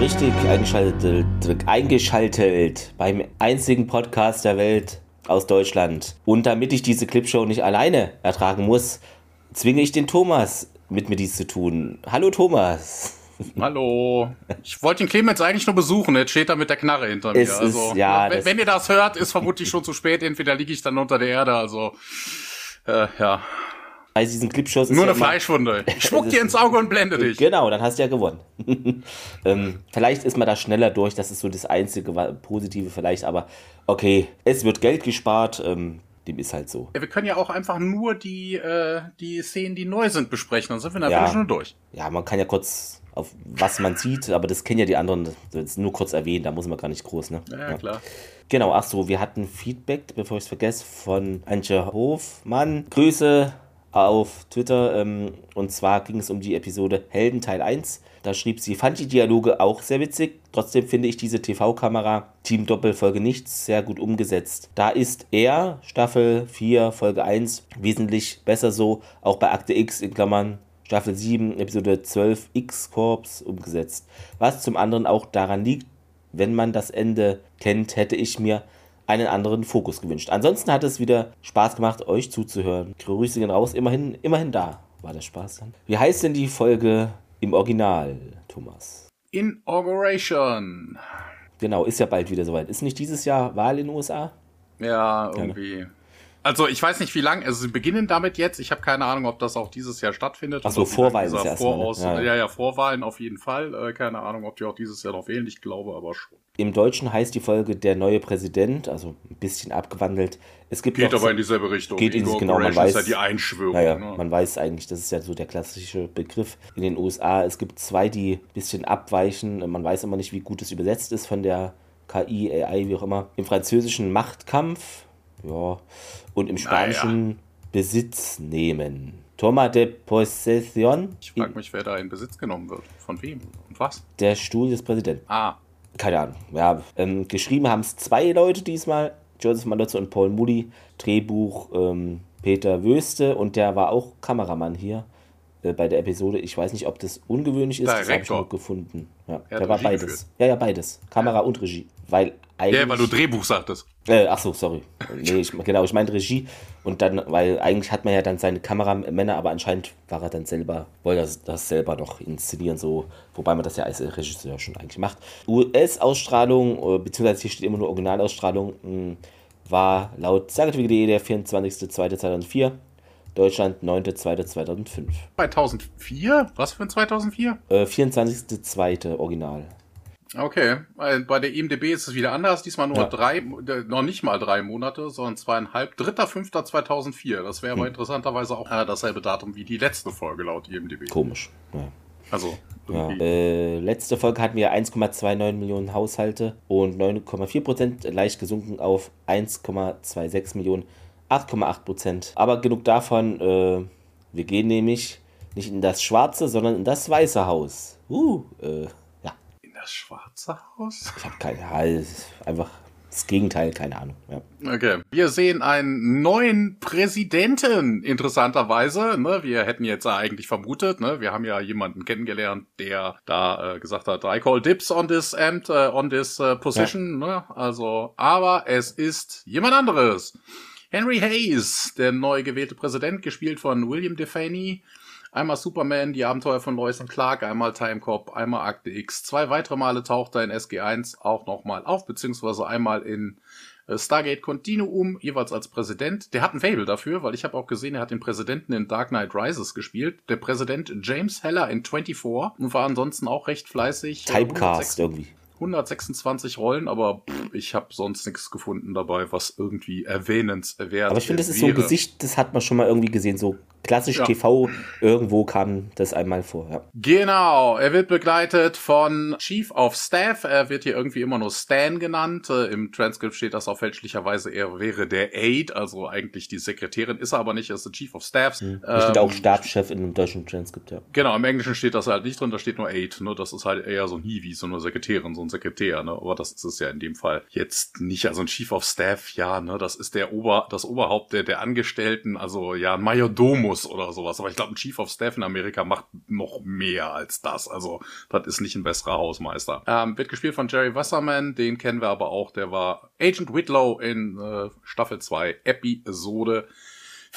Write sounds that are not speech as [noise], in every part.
richtig eingeschaltet, eingeschaltet beim einzigen Podcast der Welt aus Deutschland. Und damit ich diese Clipshow nicht alleine ertragen muss, zwinge ich den Thomas mit mir dies zu tun. Hallo Thomas. [laughs] Hallo. Ich wollte den Clemens eigentlich nur besuchen. Jetzt steht er mit der Knarre hinter mir. Es also, ist, ja, wenn, wenn ihr das hört, ist vermutlich schon zu spät. Entweder liege ich dann unter der Erde. Also, äh, ja bei diesen Clipshows Nur eine ja Fleischwunde. [laughs] Ich spuck dir ins Auge und blende dich. Genau, dann hast du ja gewonnen. [laughs] ähm, vielleicht ist man da schneller durch, das ist so das einzige Positive vielleicht, aber okay, es wird Geld gespart, ähm, dem ist halt so. Ja, wir können ja auch einfach nur die, äh, die Szenen, die neu sind, besprechen, dann sind wir natürlich ja. schon durch. Ja, man kann ja kurz auf was man sieht, aber das kennen ja die anderen, das nur kurz erwähnen, da muss man gar nicht groß, ne? Ja, ja. klar. Genau, ach so, wir hatten Feedback, bevor ich es vergesse, von Antje Hofmann. Grüße auf Twitter. Ähm, und zwar ging es um die Episode Helden Teil 1. Da schrieb sie, fand die Dialoge auch sehr witzig. Trotzdem finde ich diese TV-Kamera Team Doppelfolge nichts sehr gut umgesetzt. Da ist er, Staffel 4, Folge 1, wesentlich besser so, auch bei Akte X in Klammern Staffel 7, Episode 12 X-Corps umgesetzt. Was zum anderen auch daran liegt, wenn man das Ende kennt, hätte ich mir einen anderen Fokus gewünscht. Ansonsten hat es wieder Spaß gemacht, euch zuzuhören. Grüße gehen raus, immerhin, immerhin da war der Spaß dann. Wie heißt denn die Folge im Original, Thomas? Inauguration. Genau, ist ja bald wieder soweit. Ist nicht dieses Jahr Wahl in den USA? Ja, irgendwie. Keine. Also ich weiß nicht, wie lang. Also sie beginnen damit jetzt. Ich habe keine Ahnung, ob das auch dieses Jahr stattfindet. Achso, Vorwahlen ist ja Voraus ja. ja, ja, Vorwahlen auf jeden Fall. Äh, keine Ahnung, ob die auch dieses Jahr noch wählen. Ich glaube aber schon. Im Deutschen heißt die Folge Der neue Präsident, also ein bisschen abgewandelt. Es gibt geht aber in dieselbe Richtung. Geht in genau, man weiß, ist ja die Einschwörung. Naja, ne? Man weiß eigentlich, das ist ja so der klassische Begriff in den USA. Es gibt zwei, die ein bisschen abweichen. Man weiß immer nicht, wie gut es übersetzt ist von der KI, AI, wie auch immer. Im französischen Machtkampf, ja, und im Spanischen naja. Besitz nehmen. Toma de Possession. Ich frage mich, wer da in Besitz genommen wird. Von wem und was? Der Stuhl des Präsidenten. Ah. Keine Ahnung. Ja, ähm, geschrieben haben es zwei Leute diesmal. Joseph Malotze und Paul Moody. Drehbuch ähm, Peter Wöste und der war auch Kameramann hier äh, bei der Episode. Ich weiß nicht, ob das ungewöhnlich ist. Direktor. Das habe ich nur gefunden. Ja, der war Regie beides. Geführt. Ja, ja, beides. Kamera ja. und Regie. Weil eigentlich. Ja, weil du Drehbuch sagtest. Äh, ach so, sorry. Nee, ich, genau, ich meine Regie. Und dann, weil eigentlich hat man ja dann seine Kameramänner, aber anscheinend war er dann selber, wollte das, das selber noch inszenieren, so, wobei man das ja als Regisseur schon eigentlich macht. US-Ausstrahlung, äh, beziehungsweise hier steht immer nur Originalausstrahlung, hm, war laut Sagetwig.de der 24.02.2004. Deutschland 9.2.2005. 2004? Was für ein 2004? Äh, 24.02. Original. Okay, bei der IMDB ist es wieder anders. Diesmal nur ja. drei, noch nicht mal drei Monate, sondern zweieinhalb. Dritter, fünfter 2004. Das wäre hm. aber interessanterweise auch äh, dasselbe Datum wie die letzte Folge laut IMDB. Komisch. Ja. Also. Ja. Äh, letzte Folge hatten wir 1,29 Millionen Haushalte und 9,4 Prozent leicht gesunken auf 1,26 Millionen, 8,8 Prozent. Aber genug davon. Äh, wir gehen nämlich nicht in das schwarze, sondern in das weiße Haus. Uh, äh das Schwarze Haus? Ich habe keine Ahnung. Einfach das Gegenteil, keine Ahnung. Ja. Okay. Wir sehen einen neuen Präsidenten, interessanterweise. Ne? Wir hätten jetzt eigentlich vermutet, ne? wir haben ja jemanden kennengelernt, der da äh, gesagt hat, I call dips on this and uh, on this uh, position. Ja. Ne? Also, aber es ist jemand anderes. Henry Hayes, der neu gewählte Präsident, gespielt von William Defaney. Einmal Superman, die Abenteuer von Lois und Clark, einmal Timecop, einmal Akte X. Zwei weitere Male taucht er in SG1 auch nochmal auf, beziehungsweise einmal in äh, Stargate Continuum, jeweils als Präsident. Der hat ein Fable dafür, weil ich habe auch gesehen, er hat den Präsidenten in Dark Knight Rises gespielt. Der Präsident James Heller in 24 und war ansonsten auch recht fleißig. Typecast irgendwie. 126 Rollen, aber pff, ich habe sonst nichts gefunden dabei, was irgendwie erwähnenswert Aber ich finde, das ist so ein Gesicht, das hat man schon mal irgendwie gesehen, so klassisch ja. TV, irgendwo kam das einmal vor. Ja. Genau, er wird begleitet von Chief of Staff, er wird hier irgendwie immer nur Stan genannt. Äh, Im Transkript steht das auch fälschlicherweise, er wäre der Aide, also eigentlich die Sekretärin, ist er aber nicht, er ist der Chief of Staff. Mhm. Da steht auch ähm, Stabschef in dem deutschen Transkript, ja. Genau, im Englischen steht das halt nicht drin, da steht nur Aide, ne? das ist halt eher so ein Hiwi, so eine Sekretärin, so ein Sekretär, ne? aber das ist es ja in dem Fall jetzt nicht, also ein Chief of Staff, ja, ne, das ist der Ober, das Oberhaupt der, der Angestellten, also ja, ein Majordomus oder sowas, aber ich glaube, ein Chief of Staff in Amerika macht noch mehr als das, also das ist nicht ein besserer Hausmeister. Ähm, wird gespielt von Jerry Wasserman, den kennen wir aber auch, der war Agent Whitlow in äh, Staffel 2, Episode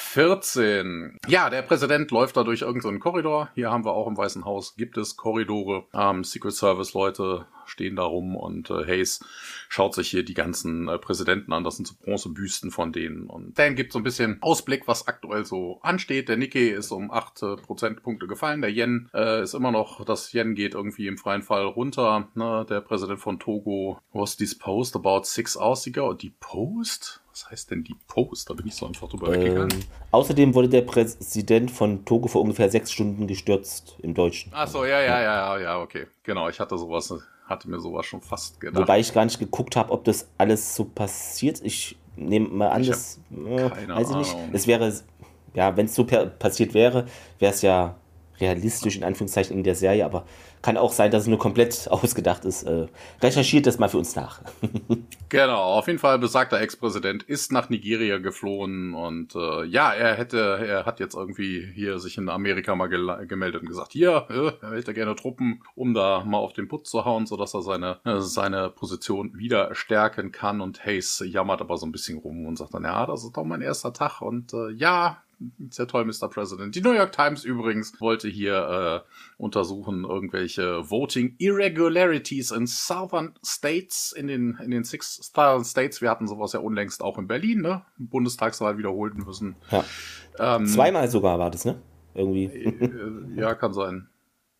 14. Ja, der Präsident läuft da durch irgendeinen so Korridor. Hier haben wir auch im Weißen Haus, gibt es Korridore. Ähm, Secret Service Leute stehen da rum und äh, Hayes schaut sich hier die ganzen äh, Präsidenten an. Das sind so Bronzebüsten von denen. Und Dan gibt so ein bisschen Ausblick, was aktuell so ansteht. Der Nikkei ist um 8 äh, Prozentpunkte gefallen. Der Yen äh, ist immer noch, das Yen geht irgendwie im freien Fall runter. Ne? Der Präsident von Togo was disposed about six hours ago. Post? Was heißt denn die Post? Da bin ich so einfach drüber ähm, weggegangen. Außerdem wurde der Präsident von Togo vor ungefähr sechs Stunden gestürzt im Deutschen. Ach so, ja, ja, ja, ja, ja, okay. Genau, ich hatte sowas, hatte mir sowas schon fast gedacht. Wobei ich gar nicht geguckt habe, ob das alles so passiert. Ich nehme mal an, das äh, weiß ich nicht. Es wäre, ja, wenn es so passiert wäre, wäre es ja realistisch in Anführungszeichen in der Serie, aber kann auch sein, dass es nur komplett [laughs] ausgedacht ist. Äh, recherchiert das mal für uns nach. [laughs] genau, auf jeden Fall besagter Ex-Präsident ist nach Nigeria geflohen und äh, ja, er hätte, er hat jetzt irgendwie hier sich in Amerika mal gemeldet und gesagt, hier, äh, er hätte gerne Truppen, um da mal auf den Putz zu hauen, sodass er seine, äh, seine Position wieder stärken kann und Hayes jammert aber so ein bisschen rum und sagt dann, ja, das ist doch mein erster Tag und äh, ja, sehr toll, Mr. President. Die New York Times übrigens wollte hier äh, untersuchen irgendwelche Voting Irregularities in Southern States, in den, in den Six Southern States. Wir hatten sowas ja unlängst auch in Berlin, ne? Bundestagswahl wiederholt müssen. Ja. Ähm, Zweimal sogar war das, ne? Irgendwie. Äh, ja, kann sein.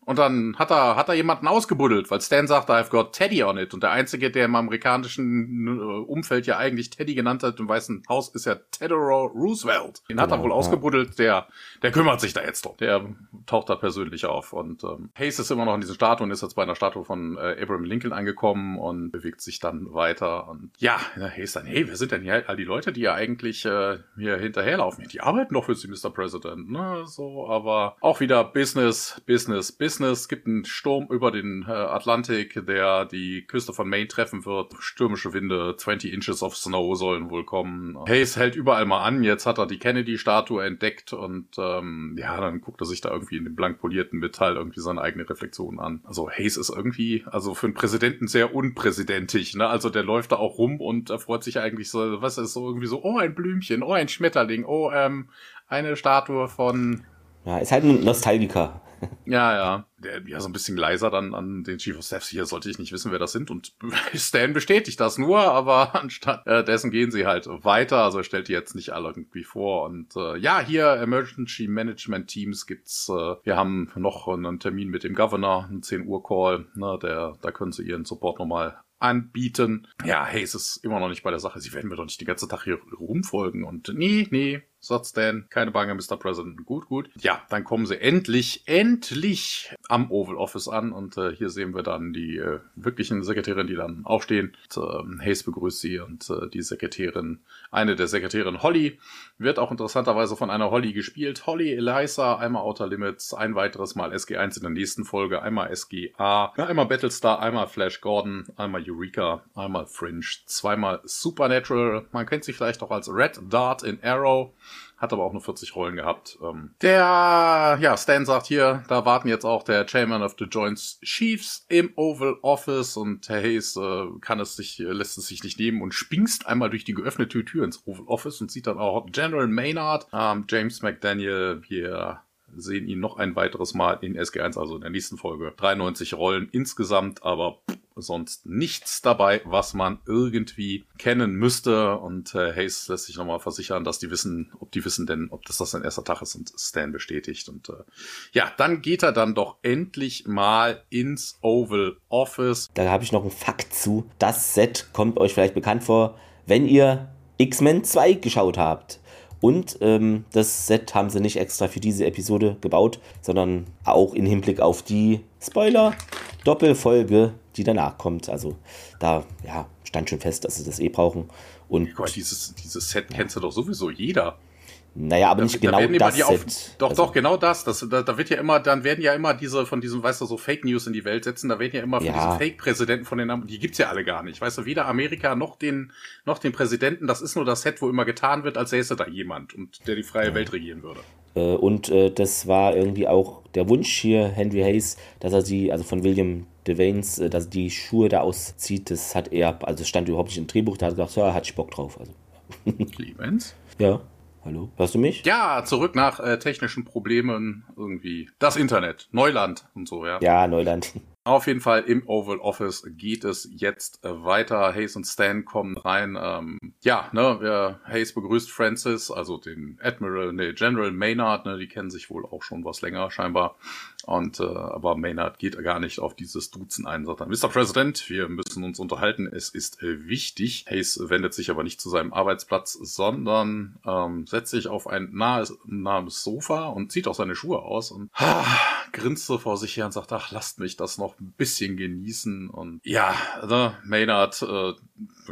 Und dann hat er, hat er jemanden ausgebuddelt, weil Stan sagte, I've got Teddy on it. Und der Einzige, der im amerikanischen äh, Umfeld ja eigentlich Teddy genannt hat, im Weißen Haus, ist ja Theodore Roosevelt. Den genau, hat er genau, wohl ja. ausgebuddelt, der, der kümmert sich da jetzt drum. Der taucht da persönlich auf. Und ähm, Hayes ist immer noch in dieser Statue und ist jetzt bei einer Statue von äh, Abraham Lincoln angekommen und bewegt sich dann weiter. Und ja, Hayes dann, hey, wer sind denn hier all die Leute, die ja eigentlich äh, hier hinterherlaufen? Die arbeiten doch für Sie, Mr. President. Ne? So, aber auch wieder Business, Business, Business. Business. gibt einen Sturm über den äh, Atlantik, der die Küste von Maine treffen wird. Stürmische Winde, 20 Inches of Snow sollen wohl kommen. Hayes hält überall mal an. Jetzt hat er die Kennedy-Statue entdeckt und ähm, ja, dann guckt er sich da irgendwie in dem blank polierten Metall irgendwie seine eigene Reflexion an. Also Hayes ist irgendwie, also für einen Präsidenten sehr unpräsidentisch. Ne? Also der läuft da auch rum und er freut sich eigentlich so, was ist so irgendwie so, oh ein Blümchen, oh ein Schmetterling, oh ähm, eine Statue von ja, ist halt ein Nostalgiker. Ja, ja. Der, ja, so ein bisschen leiser dann an den Chief of Staff. Hier sollte ich nicht wissen, wer das sind. Und [laughs] Stan bestätigt das nur, aber [laughs] anstatt äh, dessen gehen sie halt weiter. Also er stellt die jetzt nicht alle irgendwie vor. Und äh, ja, hier Emergency Management Teams gibt's. Äh, wir haben noch einen Termin mit dem Governor, einen 10 Uhr Call. Ne, der, da können sie ihren Support nochmal anbieten. Ja, hey, es ist immer noch nicht bei der Sache. Sie werden mir doch nicht den ganzen Tag hier rumfolgen. Und nee, nee, sagt Stan. Keine Bange, Mr. President. Gut, gut. Ja, dann kommen sie endlich, endlich am Oval Office an und äh, hier sehen wir dann die äh, wirklichen Sekretärin, die dann aufstehen. Und, äh, Hayes begrüßt sie und äh, die Sekretärin, eine der Sekretärin Holly, wird auch interessanterweise von einer Holly gespielt. Holly Eliza, einmal Outer Limits, ein weiteres Mal SG1 in der nächsten Folge, einmal SGA, einmal Battlestar, einmal Flash Gordon, einmal Eureka, einmal Fringe, zweimal Supernatural. Man kennt sie vielleicht auch als Red Dart in Arrow hat aber auch nur 40 Rollen gehabt. Ähm, der, ja, Stan sagt hier, da warten jetzt auch der Chairman of the Joint Chiefs im Oval Office und Herr Hayes äh, kann es sich, lässt es sich nicht nehmen und spingst einmal durch die geöffnete Tür ins Oval Office und sieht dann auch General Maynard, ähm, James McDaniel, wir sehen ihn noch ein weiteres Mal in SG1, also in der nächsten Folge. 93 Rollen insgesamt, aber sonst nichts dabei, was man irgendwie kennen müsste. Und äh, Hayes lässt sich nochmal versichern, dass die wissen, ob die wissen denn, ob das das sein erster Tag ist und Stan bestätigt. Und äh, ja, dann geht er dann doch endlich mal ins Oval Office. Da habe ich noch einen Fakt zu. Das Set kommt euch vielleicht bekannt vor, wenn ihr X-Men 2 geschaut habt. Und ähm, das Set haben sie nicht extra für diese Episode gebaut, sondern auch im Hinblick auf die Spoiler Doppelfolge, die danach kommt. Also da ja, stand schon fest, dass sie das eh brauchen. Und ja, Gott, dieses, dieses Set kennst du doch sowieso jeder. Naja, aber da, nicht genau da das auf, Doch, also, doch, genau das. das da, da, wird ja immer, dann werden ja immer diese von diesem, weißt du, so Fake News in die Welt setzen. Da werden ja immer von ja. diesen Fake-Präsidenten von den, die gibt's ja alle gar nicht. Weißt du, weder Amerika noch den, noch den Präsidenten. Das ist nur das Set, wo immer getan wird, als säße da jemand und der die freie ja. Welt regieren würde. Äh, und äh, das war irgendwie auch der Wunsch hier, Henry Hayes, dass er sie, also von William Devanes, äh, dass die Schuhe da auszieht. Das hat er, also stand überhaupt nicht im Drehbuch, da hat er gesagt, ja, hat ich Bock drauf. Also. Clemens? Ja. Hallo, hörst du mich? Ja, zurück nach äh, technischen Problemen irgendwie. Das Internet, Neuland und so, ja. Ja, Neuland. Auf jeden Fall im Oval Office geht es jetzt äh, weiter. Hayes und Stan kommen rein. Ähm, ja, ne, Hayes begrüßt Francis, also den Admiral, ne, General Maynard, ne, die kennen sich wohl auch schon was länger scheinbar. Und äh, aber Maynard geht gar nicht auf dieses Duzen ein, sagt dann, Mr. President, wir müssen uns unterhalten, es ist äh, wichtig. Hayes wendet sich aber nicht zu seinem Arbeitsplatz, sondern ähm, setzt sich auf ein nahes, nahes Sofa und zieht auch seine Schuhe aus und ah, grinst so vor sich her und sagt, ach, lasst mich das noch ein bisschen genießen. Und ja, ne, Maynard äh,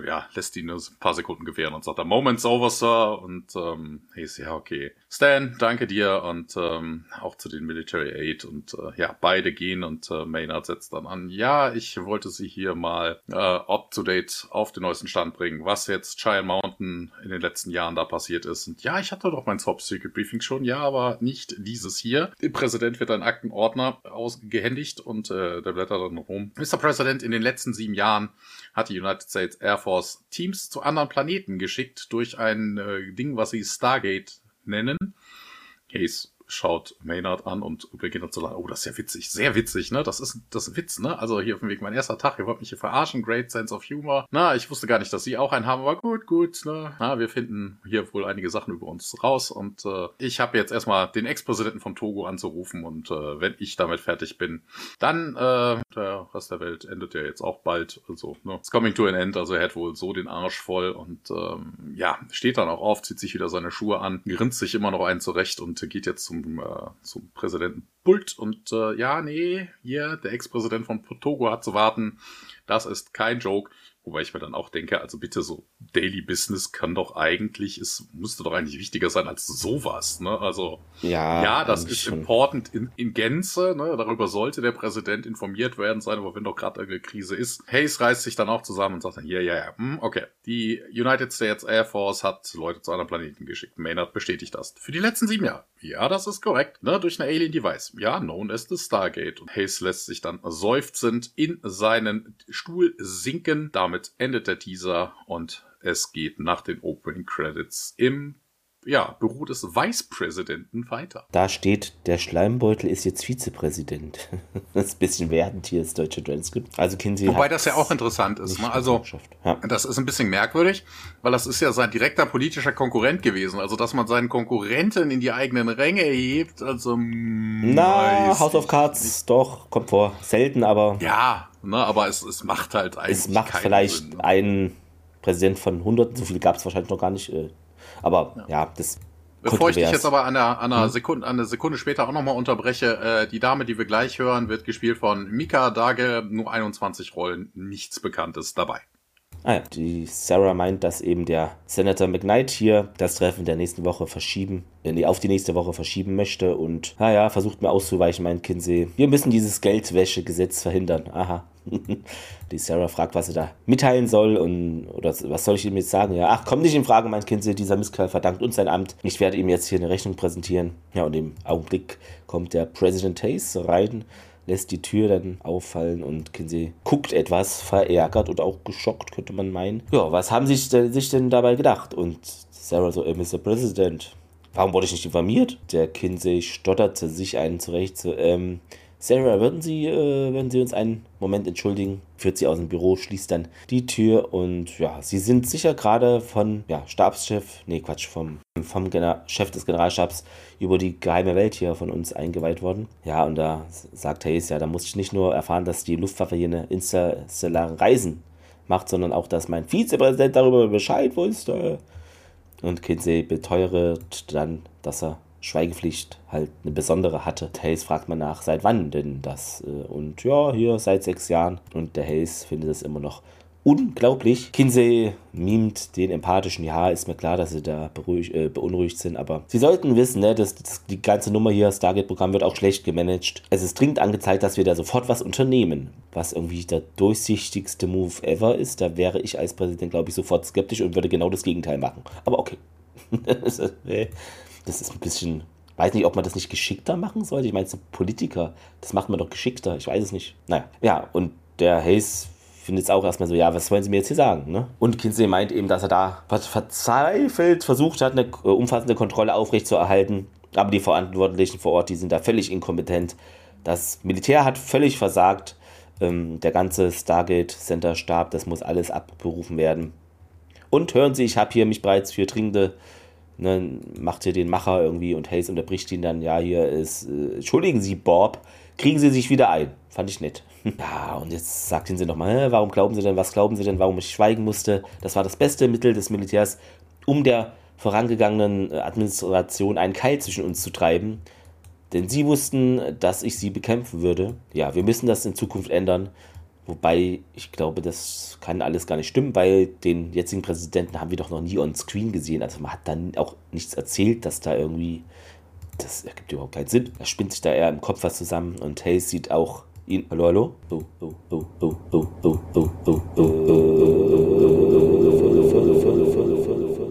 ja, lässt ihn ein paar Sekunden gewähren und sagt, der Moment's over, Sir. Und ähm, Hayes, ja, okay. Stan, danke dir und ähm, auch zu den Military Aid und äh, ja, beide gehen und äh, Maynard setzt dann an, ja, ich wollte sie hier mal äh, up-to-date auf den neuesten Stand bringen, was jetzt Child Mountain in den letzten Jahren da passiert ist. Und ja, ich hatte doch mein Top-Secret-Briefing schon, ja, aber nicht dieses hier. Der Präsident wird ein Aktenordner ausgehändigt und äh, der blättert dann rum. Mr. President, in den letzten sieben Jahren hat die United States Air Force Teams zu anderen Planeten geschickt durch ein äh, Ding, was sie Stargate nennen. Case schaut Maynard an und beginnt dann zu lachen. Oh, das ist ja witzig. Sehr witzig, ne? Das ist das ist Witz, ne? Also hier auf dem Weg mein erster Tag. Ihr wollt mich hier verarschen. Great Sense of Humor. Na, ich wusste gar nicht, dass Sie auch einen haben, aber gut, gut, ne? Na, wir finden hier wohl einige Sachen über uns raus und äh, ich habe jetzt erstmal den Ex-Präsidenten von Togo anzurufen und äh, wenn ich damit fertig bin, dann äh, der Rest der Welt endet ja jetzt auch bald. Also, ne? It's coming to an end. Also er hat wohl so den Arsch voll und ähm, ja, steht dann auch auf, zieht sich wieder seine Schuhe an, grinst sich immer noch einen zurecht und geht jetzt zum zum, äh, zum Präsidenten Bult und äh, ja, nee, hier, der Ex-Präsident von Togo hat zu warten. Das ist kein Joke. Wobei ich mir dann auch denke, also bitte so Daily Business kann doch eigentlich, es müsste doch eigentlich wichtiger sein als sowas, ne? Also ja, ja das ist schon. important in, in Gänze, ne? Darüber sollte der Präsident informiert werden sein, aber wenn doch gerade eine Krise ist. Hayes reißt sich dann auch zusammen und sagt dann, ja, ja, ja, hm, okay. Die United States Air Force hat Leute zu anderen Planeten geschickt. Maynard bestätigt das. Für die letzten sieben Jahre. Ja, das ist korrekt, ne? Durch eine Alien Device. Ja, known as the Stargate. Und Hayes lässt sich dann seufzend in seinen Stuhl sinken. Damit damit endet der Teaser und es geht nach den Opening Credits im ja, Büro des Vicepräsidenten weiter. Da steht, der Schleimbeutel ist jetzt Vizepräsident. [laughs] das ist ein bisschen wertend hier, das deutsche Transkript. Also Kinsey Wobei das ja auch interessant ist. Ne? Also, ja. das ist ein bisschen merkwürdig, weil das ist ja sein direkter politischer Konkurrent gewesen. Also, dass man seinen Konkurrenten in die eigenen Ränge hebt, also. Na, House of Cards, nicht. doch, kommt vor. Selten, aber. Ja, ne, aber es, es macht halt eigentlich. Es macht vielleicht Sinn, ne? einen Präsident von Hunderten, so viel gab es wahrscheinlich noch gar nicht. Äh, aber ja, ja das. Bevor ich dich jetzt aber an einer, an einer, hm? Sekunde, an einer Sekunde später auch nochmal unterbreche, äh, die Dame, die wir gleich hören, wird gespielt von Mika Dage, nur 21 Rollen, nichts Bekanntes dabei. Ah ja, die Sarah meint, dass eben der Senator McKnight hier das Treffen der nächsten Woche verschieben, äh, auf die nächste Woche verschieben möchte und, naja, versucht mir auszuweichen, meint Kinsey. Wir müssen dieses Geldwäschegesetz verhindern. Aha. [laughs] die Sarah fragt, was sie da mitteilen soll und oder was soll ich ihm jetzt sagen? Ja, ach, kommt nicht in Frage, mein Kind, dieser Misskerl verdankt uns sein Amt. Ich werde ihm jetzt hier eine Rechnung präsentieren. Ja, und im Augenblick kommt der President Hayes rein, lässt die Tür dann auffallen und Kinsey guckt etwas verärgert oder auch geschockt, könnte man meinen. Ja, was haben sie sich denn dabei gedacht? Und Sarah so, Mr. President, warum wurde ich nicht informiert? Der Kinsey stotterte sich einen zurecht, so, ähm, Sarah, würden Sie, äh, würden Sie uns einen Moment entschuldigen? Führt sie aus dem Büro, schließt dann die Tür und ja, Sie sind sicher gerade von ja, Stabschef, nee Quatsch, vom, vom Chef des Generalstabs über die geheime Welt hier von uns eingeweiht worden. Ja, und da sagt Hayes, ja, da muss ich nicht nur erfahren, dass die Luftwaffe hier eine interstellare Reisen macht, sondern auch, dass mein Vizepräsident darüber Bescheid wusste. Und Kinsey beteuert dann, dass er Schweigepflicht halt eine besondere hatte. Hayes fragt man nach, seit wann denn das? Äh, und ja, hier seit sechs Jahren. Und der Hayes findet es immer noch unglaublich. Kinsey mimt den empathischen, ja, ist mir klar, dass sie da beruhig, äh, beunruhigt sind, aber sie sollten wissen, ne, dass, dass die ganze Nummer hier, Stargate-Programm, wird auch schlecht gemanagt. Es ist dringend angezeigt, dass wir da sofort was unternehmen, was irgendwie der durchsichtigste Move ever ist. Da wäre ich als Präsident, glaube ich, sofort skeptisch und würde genau das Gegenteil machen. Aber okay. [laughs] das ist ein bisschen weiß nicht, ob man das nicht geschickter machen sollte. Ich meine, so Politiker, das macht man doch geschickter. Ich weiß es nicht. Naja, ja, und der Hayes findet es auch erstmal so, ja, was wollen Sie mir jetzt hier sagen? Ne? Und Kinsey meint eben, dass er da verzweifelt versucht hat, eine äh, umfassende Kontrolle aufrechtzuerhalten. Aber die Verantwortlichen vor Ort, die sind da völlig inkompetent. Das Militär hat völlig versagt. Ähm, der ganze Stargate Center Stab, das muss alles abberufen werden. Und hören Sie, ich habe hier mich bereits für dringende ne, macht hier den Macher irgendwie und Hayes unterbricht ihn dann, ja, hier ist, äh, entschuldigen Sie, Bob, kriegen Sie sich wieder ein. Fand ich nett. [laughs] Ja, und jetzt sagt ihn sie nochmal, warum glauben Sie denn, was glauben Sie denn, warum ich schweigen musste? Das war das beste Mittel des Militärs, um der vorangegangenen Administration einen Keil zwischen uns zu treiben. Denn sie wussten, dass ich sie bekämpfen würde. Ja, wir müssen das in Zukunft ändern. Wobei ich glaube, das kann alles gar nicht stimmen, weil den jetzigen Präsidenten haben wir doch noch nie on screen gesehen. Also man hat dann auch nichts erzählt, dass da irgendwie. Das ergibt überhaupt keinen Sinn. Er spinnt sich da eher im Kopf was zusammen und Hayes sieht auch ihn. Hallo, hallo?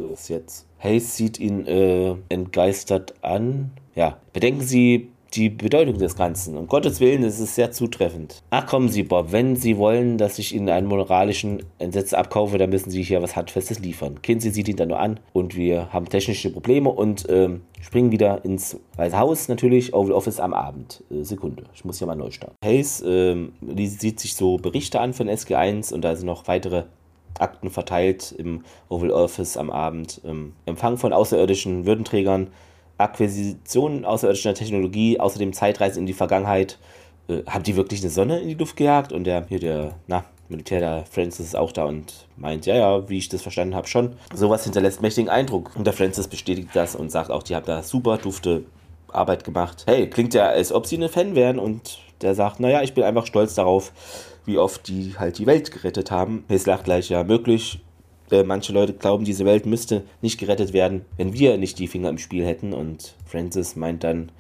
Was jetzt? Hayes sieht ihn äh, entgeistert an. Ja, bedenken Sie, die Bedeutung des Ganzen. Um Gottes Willen, ist sehr zutreffend. Ach kommen Sie, Bob, wenn Sie wollen, dass ich Ihnen einen moralischen Entsetz abkaufe, dann müssen Sie hier was Handfestes liefern. Kinsey sieht ihn dann nur an und wir haben technische Probleme und ähm, springen wieder ins Weiße Haus natürlich, Oval Office am Abend. Äh, Sekunde, ich muss hier mal neu starten. Hayes ähm, sieht sich so Berichte an von SG1 und da sind noch weitere Akten verteilt im Oval Office am Abend. Ähm, Empfang von außerirdischen Würdenträgern Akquisitionen außerirdischer Technologie, außerdem Zeitreisen in die Vergangenheit. Äh, haben die wirklich eine Sonne in die Luft gejagt? Und der, hier der, na, Militär, der Francis ist auch da und meint, ja, ja, wie ich das verstanden habe, schon. Sowas hinterlässt mächtigen Eindruck. Und der Francis bestätigt das und sagt auch, die haben da super dufte Arbeit gemacht. Hey, klingt ja, als ob sie eine Fan wären und der sagt, naja, ich bin einfach stolz darauf, wie oft die halt die Welt gerettet haben. Es lacht gleich, ja, möglich. Äh, manche Leute glauben, diese Welt müsste nicht gerettet werden, wenn wir nicht die Finger im Spiel hätten. Und Francis meint dann,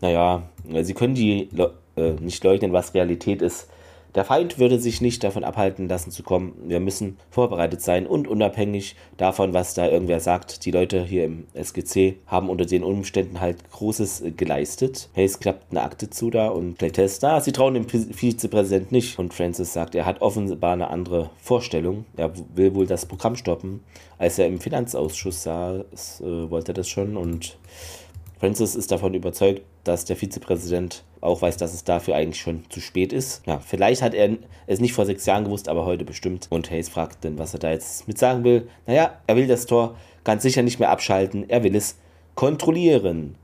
naja, sie können die äh, nicht leugnen, was Realität ist. Der Feind würde sich nicht davon abhalten lassen zu kommen. Wir müssen vorbereitet sein und unabhängig davon, was da irgendwer sagt. Die Leute hier im SGC haben unter den Umständen halt Großes geleistet. Hayes klappt eine Akte zu da und Playtest da. Sie trauen dem Vizepräsident nicht. Und Francis sagt, er hat offenbar eine andere Vorstellung. Er will wohl das Programm stoppen. Als er im Finanzausschuss saß, äh, wollte er das schon und Francis ist davon überzeugt, dass der Vizepräsident auch weiß, dass es dafür eigentlich schon zu spät ist. Ja, vielleicht hat er es nicht vor sechs Jahren gewusst, aber heute bestimmt. Und Hayes fragt dann, was er da jetzt mit sagen will. Naja, er will das Tor ganz sicher nicht mehr abschalten, er will es kontrollieren.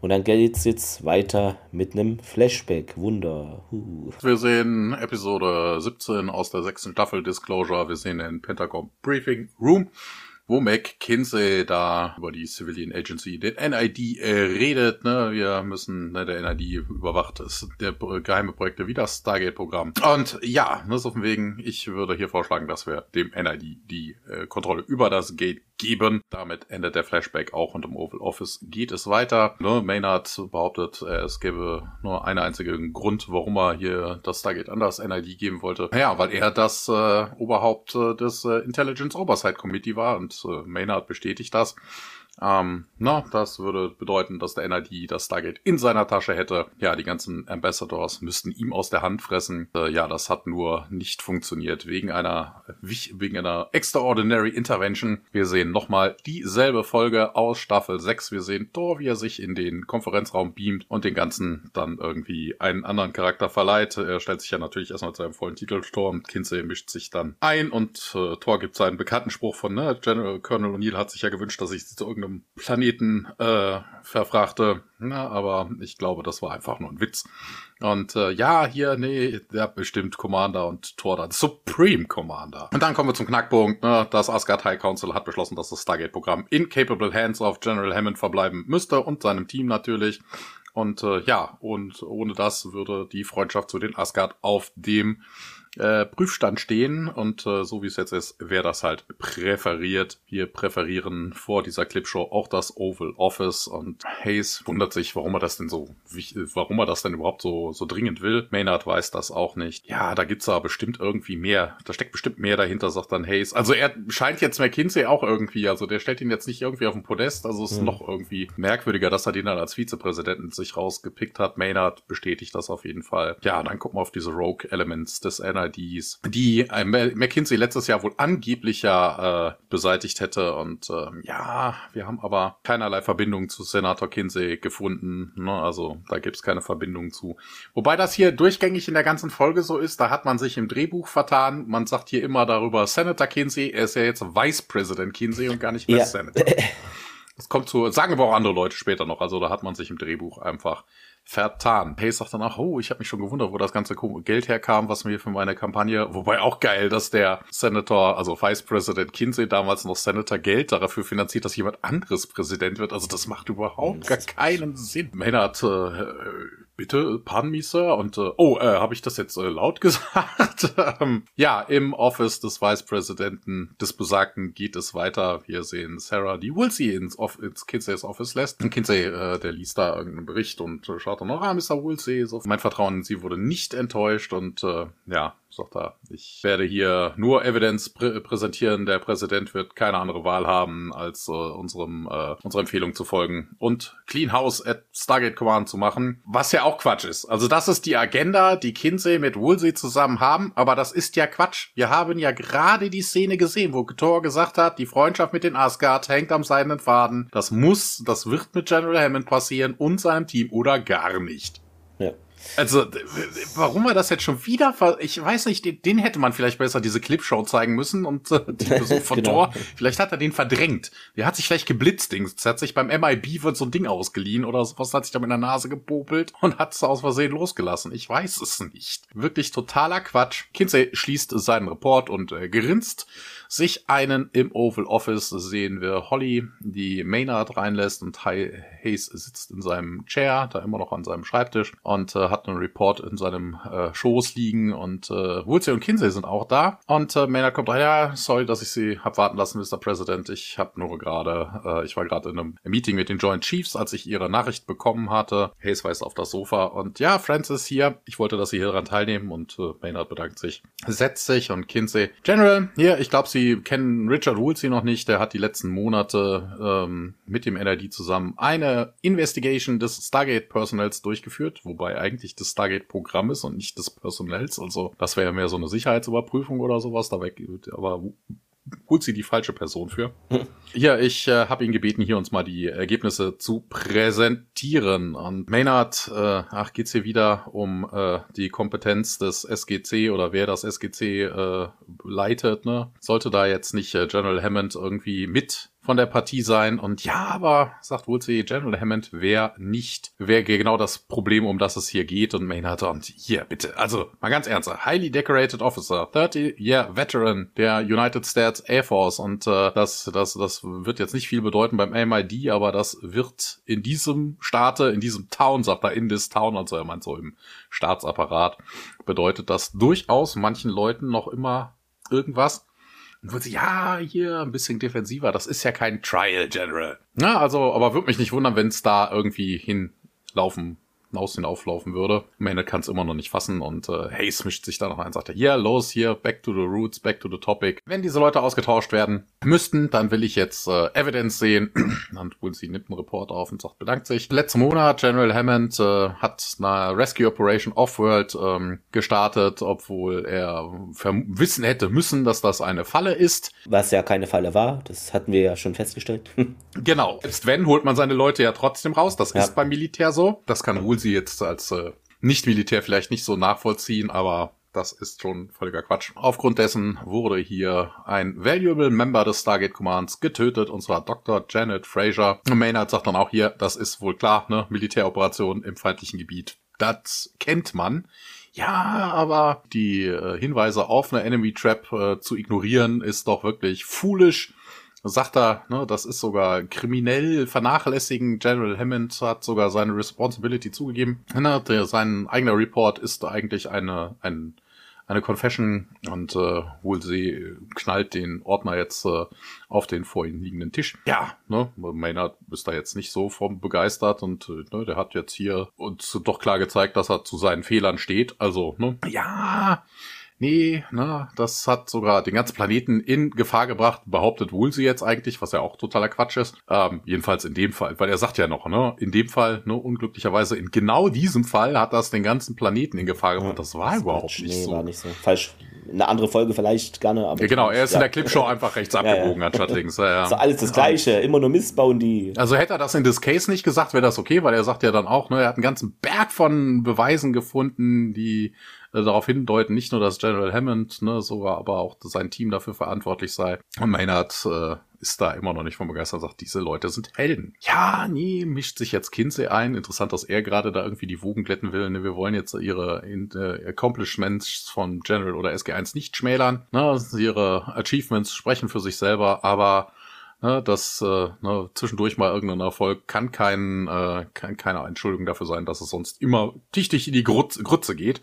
Und dann geht es jetzt weiter mit einem Flashback. Wunder. Huh. Wir sehen Episode 17 aus der sechsten Staffel Disclosure. Wir sehen den Pentagon Briefing Room wo McKinsey da über die Civilian Agency, den NID, äh, redet. Ne? Wir müssen, ne, der NID überwacht ist der geheime Projekte wie das Stargate-Programm. Und ja, ne, so von wegen, ich würde hier vorschlagen, dass wir dem NID die äh, Kontrolle über das Gate geben. Damit endet der Flashback auch und im Oval Office geht es weiter. Ne, Maynard behauptet, äh, es gäbe nur einen einzigen Grund, warum er hier das Stargate an das NID geben wollte. Ja, weil er das äh, Oberhaupt äh, des äh, Intelligence Oversight Committee war und äh, Maynard bestätigt das. Ähm, na, das würde bedeuten, dass der NID das Stargate in seiner Tasche hätte. Ja, die ganzen Ambassadors müssten ihm aus der Hand fressen. Äh, ja, das hat nur nicht funktioniert wegen einer, wegen einer Extraordinary Intervention. Wir sehen nochmal dieselbe Folge aus Staffel 6. Wir sehen Thor, wie er sich in den Konferenzraum beamt und den ganzen dann irgendwie einen anderen Charakter verleiht. Er stellt sich ja natürlich erstmal zu seinem vollen Titel Thor und Kinsey mischt sich dann ein und äh, Thor gibt seinen bekannten Spruch von, ne, General Colonel O'Neill hat sich ja gewünscht, dass ich zu irgendeinem irgendeinem Planeten äh, verfrachte. Na, aber ich glaube, das war einfach nur ein Witz. Und äh, ja, hier, nee, der bestimmt Commander und Thor dann Supreme Commander. Und dann kommen wir zum Knackpunkt. Ne? Das Asgard High Council hat beschlossen, dass das Stargate-Programm in capable hands of General Hammond verbleiben müsste und seinem Team natürlich. Und äh, ja, und ohne das würde die Freundschaft zu den Asgard auf dem äh, Prüfstand stehen und äh, so wie es jetzt ist, wäre das halt präferiert. Wir präferieren vor dieser Clipshow auch das Oval Office und Hayes wundert sich, warum er das denn so, warum er das denn überhaupt so, so dringend will. Maynard weiß das auch nicht. Ja, da gibt's aber bestimmt irgendwie mehr. Da steckt bestimmt mehr dahinter, sagt dann Hayes. Also er scheint jetzt McKinsey auch irgendwie, also der stellt ihn jetzt nicht irgendwie auf den Podest, also es ist mhm. noch irgendwie merkwürdiger, dass er den dann als Vizepräsidenten sich rausgepickt hat. Maynard bestätigt das auf jeden Fall. Ja, dann gucken wir auf diese Rogue Elements des NIDs, die äh, McKinsey letztes Jahr wohl angeblich ja äh, beseitigt hätte. Und äh, ja, wir haben aber keinerlei Verbindung zu Senator Kinsey gefunden. Ne? Also da gibt's keine Verbindung zu. Wobei das hier durchgängig in der ganzen Folge so ist, da hat man sich im Drehbuch vertan. Man sagt hier immer darüber Senator Kinsey, er ist ja jetzt Vice President Kinsey und gar nicht mehr ja. Senator. [laughs] Das kommt zu, sagen aber auch andere Leute später noch. Also da hat man sich im Drehbuch einfach vertan. Pace sagt danach, oh, ich habe mich schon gewundert, wo das ganze Geld herkam, was mir für meine Kampagne, wobei auch geil, dass der Senator, also Vice President Kinsey damals noch Senator Geld dafür finanziert, dass jemand anderes Präsident wird. Also das macht überhaupt gar keinen Sinn. Maynard äh, bitte, pardon me, Sir. Und äh, oh, äh, habe ich das jetzt äh, laut [laughs] gesagt? ähm, ja, im Office des Vicepräsidenten des Besagten geht es weiter. Wir sehen Sarah, die Woolsey ins, Off ins Kinseys Office lässt. Und Kinsey, äh, der liest da irgendeinen Bericht und äh, schaut dann noch, ah, Mr. Woolsey, so. Mein Vertrauen in sie wurde nicht enttäuscht und äh, ja, sagt er, ich werde hier nur Evidence prä präsentieren. Der Präsident wird keine andere Wahl haben, als äh, unserem, äh, unserer Empfehlung zu folgen und Clean House at Stargate Command zu machen, was ja auch Quatsch ist. Also das ist die Agenda, die Kinsey mit Woolsey zusammen haben, aber das ist ja Quatsch. Wir haben ja gerade die Szene gesehen, wo Thor gesagt hat, die Freundschaft mit den Asgard hängt am seidenen Faden. Das muss, das wird mit General Hammond passieren und seinem Team oder gar nicht. Also, warum er das jetzt schon wieder ver Ich weiß nicht, den, den, hätte man vielleicht besser diese Clipshow zeigen müssen und äh, die [laughs] Besuch von genau. Thor. Vielleicht hat er den verdrängt. Der hat sich vielleicht geblitzt, Dings. hat sich beim MIB wird so ein Ding ausgeliehen oder sowas, hat sich da mit der Nase gepopelt und hat es aus Versehen losgelassen. Ich weiß es nicht. Wirklich totaler Quatsch. Kinsey schließt seinen Report und äh, grinst sich einen im Oval Office sehen wir Holly, die Maynard reinlässt und Hayes sitzt in seinem Chair, da immer noch an seinem Schreibtisch und äh, hat einen Report in seinem äh, Schoß liegen und äh, Woolsey und Kinsey sind auch da und äh, Maynard kommt rein, ja, sorry, dass ich sie hab warten lassen, Mr. President, ich habe nur gerade, äh, ich war gerade in einem Meeting mit den Joint Chiefs, als ich ihre Nachricht bekommen hatte. Hayes weist auf das Sofa und ja, Francis hier, ich wollte, dass sie hier daran teilnehmen und äh, Maynard bedankt sich, setzt sich und Kinsey, General, hier, ich glaube, Sie kennen Richard Woolsey noch nicht. Der hat die letzten Monate ähm, mit dem NRD zusammen eine Investigation des Stargate-Personals durchgeführt, wobei eigentlich das Stargate-Programm ist und nicht des Personals. Also das wäre ja mehr so eine Sicherheitsüberprüfung oder sowas. Da weg, aber holt sie die falsche Person für. Hm. Ja, ich äh, habe ihn gebeten, hier uns mal die Ergebnisse zu präsentieren. Und Maynard, äh, ach, geht's hier wieder um äh, die Kompetenz des SGC oder wer das SGC äh, leitet, ne? Sollte da jetzt nicht äh, General Hammond irgendwie mit von der Partie sein. Und ja, aber, sagt Woolsey, General Hammond wäre nicht, wäre genau das Problem, um das es hier geht. Und Maynard, und hier, bitte, also mal ganz ernst, highly decorated officer, 30-year veteran der United States Air Force. Und äh, das, das, das wird jetzt nicht viel bedeuten beim MID, aber das wird in diesem Staate, in diesem Town, sagt er, in this Town, also er meint so im Staatsapparat, bedeutet das durchaus manchen Leuten noch immer irgendwas. Und sie, ja, hier ein bisschen defensiver, das ist ja kein Trial General. Na, also, aber würde mich nicht wundern, wenn es da irgendwie hinlaufen Maus hinauflaufen würde. Maynard kann es immer noch nicht fassen und äh, Hayes mischt sich da noch ein und sagt, ja, los hier, back to the roots, back to the topic. Wenn diese Leute ausgetauscht werden müssten, dann will ich jetzt äh, Evidence sehen. [clears throat] dann holen sie nimmt einen Report auf und sagt, bedankt sich. Letzten Monat, General Hammond äh, hat eine Rescue Operation Offworld ähm, gestartet, obwohl er wissen hätte müssen, dass das eine Falle ist. Was ja keine Falle war, das hatten wir ja schon festgestellt. [laughs] genau. Selbst wenn, holt man seine Leute ja trotzdem raus. Das ja. ist beim Militär so. Das kann Woolsey jetzt als äh, Nicht-Militär vielleicht nicht so nachvollziehen, aber das ist schon völliger Quatsch. Aufgrund dessen wurde hier ein valuable Member des Stargate Commands getötet, und zwar Dr. Janet Fraser. Maynard sagt dann auch hier, das ist wohl klar, ne, Militäroperation im feindlichen Gebiet. Das kennt man. Ja, aber die äh, Hinweise auf eine Enemy Trap äh, zu ignorieren ist doch wirklich foolish sagt er, ne, das ist sogar kriminell vernachlässigen. General Hammond hat sogar seine Responsibility zugegeben. Ne, der, sein eigener Report ist eigentlich eine, ein, eine Confession und äh, Woolsey knallt den Ordner jetzt äh, auf den vor ihm liegenden Tisch. Ja, ne, Maynard ist da jetzt nicht so vom begeistert und äh, ne, der hat jetzt hier uns doch klar gezeigt, dass er zu seinen Fehlern steht. Also, ne, ja, nee, ne, das hat sogar den ganzen Planeten in Gefahr gebracht, behauptet Woolsey jetzt eigentlich, was ja auch totaler Quatsch ist. Ähm, jedenfalls in dem Fall, weil er sagt ja noch, ne, in dem Fall, ne, unglücklicherweise, in genau diesem Fall hat das den ganzen Planeten in Gefahr gebracht. das war das überhaupt Quatsch. nicht nee, so. war nicht so. Falsch. Eine andere Folge vielleicht gerne, aber. Ja, genau, er ist ja. in der Clipshow einfach rechts [laughs] abgebogen anstatt links. Ja, ja. [laughs] So alles das Gleiche, immer nur Mist bauen die. Also hätte er das in this case nicht gesagt, wäre das okay, weil er sagt ja dann auch, ne, er hat einen ganzen Berg von Beweisen gefunden, die äh, darauf hindeuten, nicht nur, dass General Hammond, ne, sogar aber auch sein Team dafür verantwortlich sei. Und Maynard äh, ist da immer noch nicht von begeistert, sagt, diese Leute sind Helden. Ja, nee, mischt sich jetzt Kinsey ein. Interessant, dass er gerade da irgendwie die Wogen glätten will. Ne, wir wollen jetzt ihre äh, Accomplishments von General oder SG1 nicht schmälern. Ne, ihre Achievements sprechen für sich selber, aber Ne, dass äh, ne, zwischendurch mal irgendein Erfolg kann, kein, äh, kann keine Entschuldigung dafür sein, dass es sonst immer dichtig in die Grütze, Grütze geht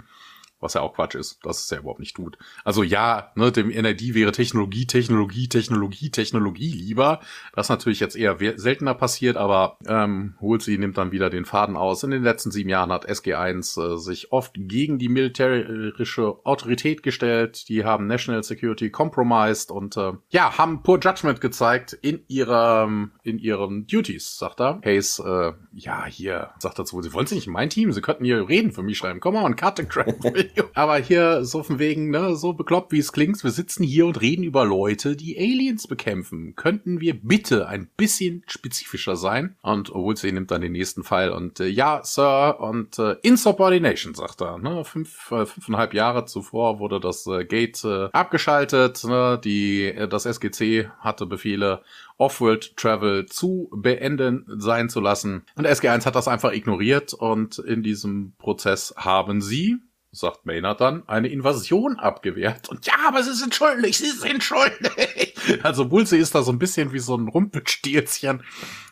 was ja auch Quatsch ist, dass es ja überhaupt nicht tut. Also ja, ne, dem NRD wäre Technologie, Technologie, Technologie, Technologie lieber. Das ist natürlich jetzt eher seltener passiert, aber ähm, Woolsey nimmt dann wieder den Faden aus. In den letzten sieben Jahren hat SG1 äh, sich oft gegen die militärische Autorität gestellt. Die haben National Security compromised und äh, ja, haben poor Judgment gezeigt in ihrem in ihren Duties, sagt er. Hayes, äh, ja, hier, sagt er zu, Sie wollen Sie nicht in mein Team? Sie könnten hier reden für mich schreiben. Komm mal the crap. [laughs] Aber hier so von wegen, ne, so bekloppt wie es klingt, wir sitzen hier und reden über Leute, die Aliens bekämpfen. Könnten wir bitte ein bisschen spezifischer sein? Und Woolsey nimmt dann den nächsten Pfeil und äh, ja, Sir, und äh, Insubordination, sagt er. Ne, fünf, äh, fünfeinhalb Jahre zuvor wurde das äh, Gate äh, abgeschaltet. Ne, die, äh, das SGC hatte Befehle, Off-World Travel zu beenden sein zu lassen. Und SG1 hat das einfach ignoriert und in diesem Prozess haben sie sagt Maynard dann, eine Invasion abgewehrt. Und ja, aber sie sind schuldig, sie sind schuldig. [laughs] Also Woolsey ist da so ein bisschen wie so ein Rumpelstilzchen.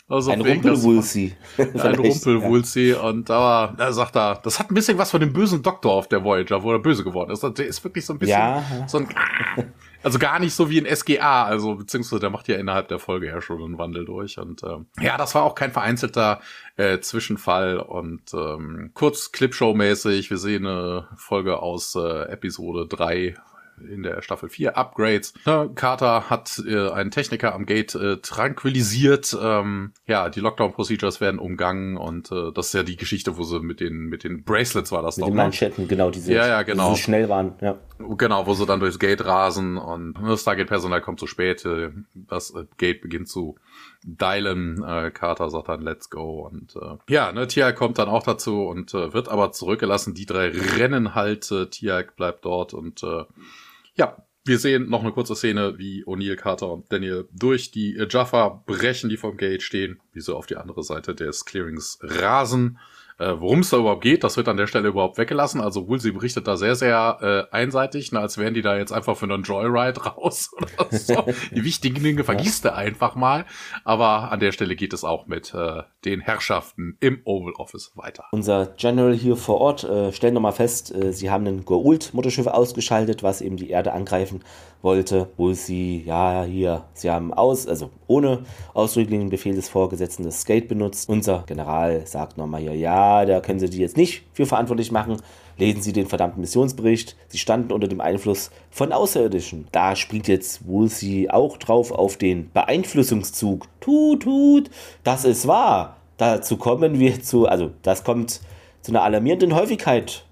Also ein Rumpelwulsi. [laughs] ein Rumpelwulsi. Ja. Und da, da sagt er, das hat ein bisschen was von dem bösen Doktor auf der Voyager, wo er böse geworden ist. Der ist wirklich so ein bisschen ja. so ein, [laughs] also gar nicht so wie ein SGA, also beziehungsweise der macht ja innerhalb der Folge ja schon einen Wandel durch. Und ähm, ja, das war auch kein vereinzelter äh, Zwischenfall und ähm, kurz Clipshow-mäßig. Wir sehen eine Folge aus äh, Episode 3 in der Staffel 4 Upgrades. Ja, Carter hat äh, einen Techniker am Gate äh, tranquilisiert. Ähm, ja, die Lockdown-Procedures werden umgangen und äh, das ist ja die Geschichte, wo sie mit den mit den Bracelets war das mit doch. Mit den ne? Manschetten, genau, diese, ja, ja, genau. die so schnell waren. Ja. Genau, wo sie dann durchs Gate rasen und das Stargate-Personal kommt zu spät. Äh, das äh, Gate beginnt zu dialen. Äh, Carter sagt dann Let's go und äh, ja, ne, Tiag kommt dann auch dazu und äh, wird aber zurückgelassen. Die drei rennen halt. Äh, Tiag bleibt dort und äh, ja, wir sehen noch eine kurze Szene, wie O'Neill, Carter und Daniel durch die Jaffa brechen, die vom Gate stehen, wie sie auf die andere Seite des Clearings rasen. Äh, Worum es da überhaupt geht, das wird an der Stelle überhaupt weggelassen. Also Woolsey berichtet da sehr, sehr äh, einseitig, ne, als wären die da jetzt einfach für einen Joyride [laughs] raus oder so. die wichtigen Dinge vergisst er einfach mal. Aber an der Stelle geht es auch mit äh, den Herrschaften im Oval Office weiter. Unser General hier vor Ort äh, stellt nochmal fest, äh, sie haben ein Goa'uld-Mutterschiff ausgeschaltet, was eben die Erde angreifen wollte, wo sie, ja, hier, sie haben aus, also ohne ausdrücklichen Befehl des Vorgesetzten das Skate benutzt. Unser General sagt nochmal hier, ja, da können sie die jetzt nicht für verantwortlich machen. Lesen Sie den verdammten Missionsbericht. Sie standen unter dem Einfluss von Außerirdischen. Da spielt jetzt Woolsey auch drauf auf den Beeinflussungszug. Tut, tut, das ist wahr. Dazu kommen wir zu, also das kommt zu einer alarmierenden Häufigkeit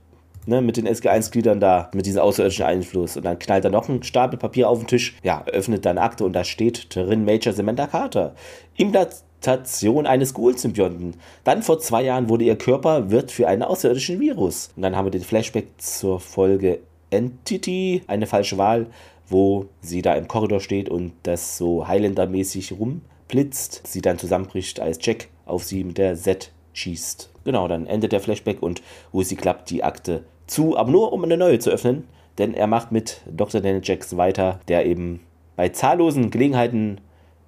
ne, mit den SG1-Gliedern da, mit diesem außerirdischen Einfluss. Und dann knallt er noch ein Stapel Papier auf den Tisch, ja, öffnet dann Akte und da steht drin Major Samantha Carter. Implantation eines Ghoul-Symbionten. Dann vor zwei Jahren wurde ihr Körper wird für einen außerirdischen Virus. Und dann haben wir den Flashback zur Folge Entity, eine falsche Wahl, wo sie da im Korridor steht und das so Highlander-mäßig rumblitzt. Sie dann zusammenbricht, als Jack auf sie mit der Z schießt. Genau, dann endet der Flashback und Lucy klappt die Akte zu, aber nur um eine neue zu öffnen, denn er macht mit Dr. Daniel Jackson weiter, der eben bei zahllosen Gelegenheiten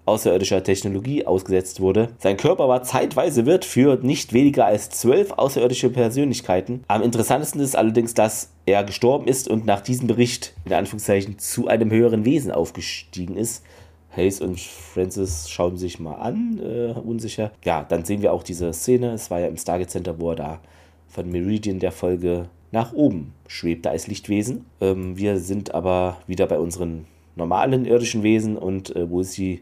außerirdischer Technologie ausgesetzt wurde. Sein Körper war zeitweise wird für nicht weniger als zwölf außerirdische Persönlichkeiten. Am interessantesten ist allerdings, dass er gestorben ist und nach diesem Bericht in Anführungszeichen zu einem höheren Wesen aufgestiegen ist. Hayes und Francis schauen sich mal an, äh, unsicher. Ja, dann sehen wir auch diese Szene. Es war ja im Stargate Center, wo er da von Meridian der Folge nach oben schwebte als Lichtwesen. Ähm, wir sind aber wieder bei unseren normalen irdischen Wesen und äh, wo sie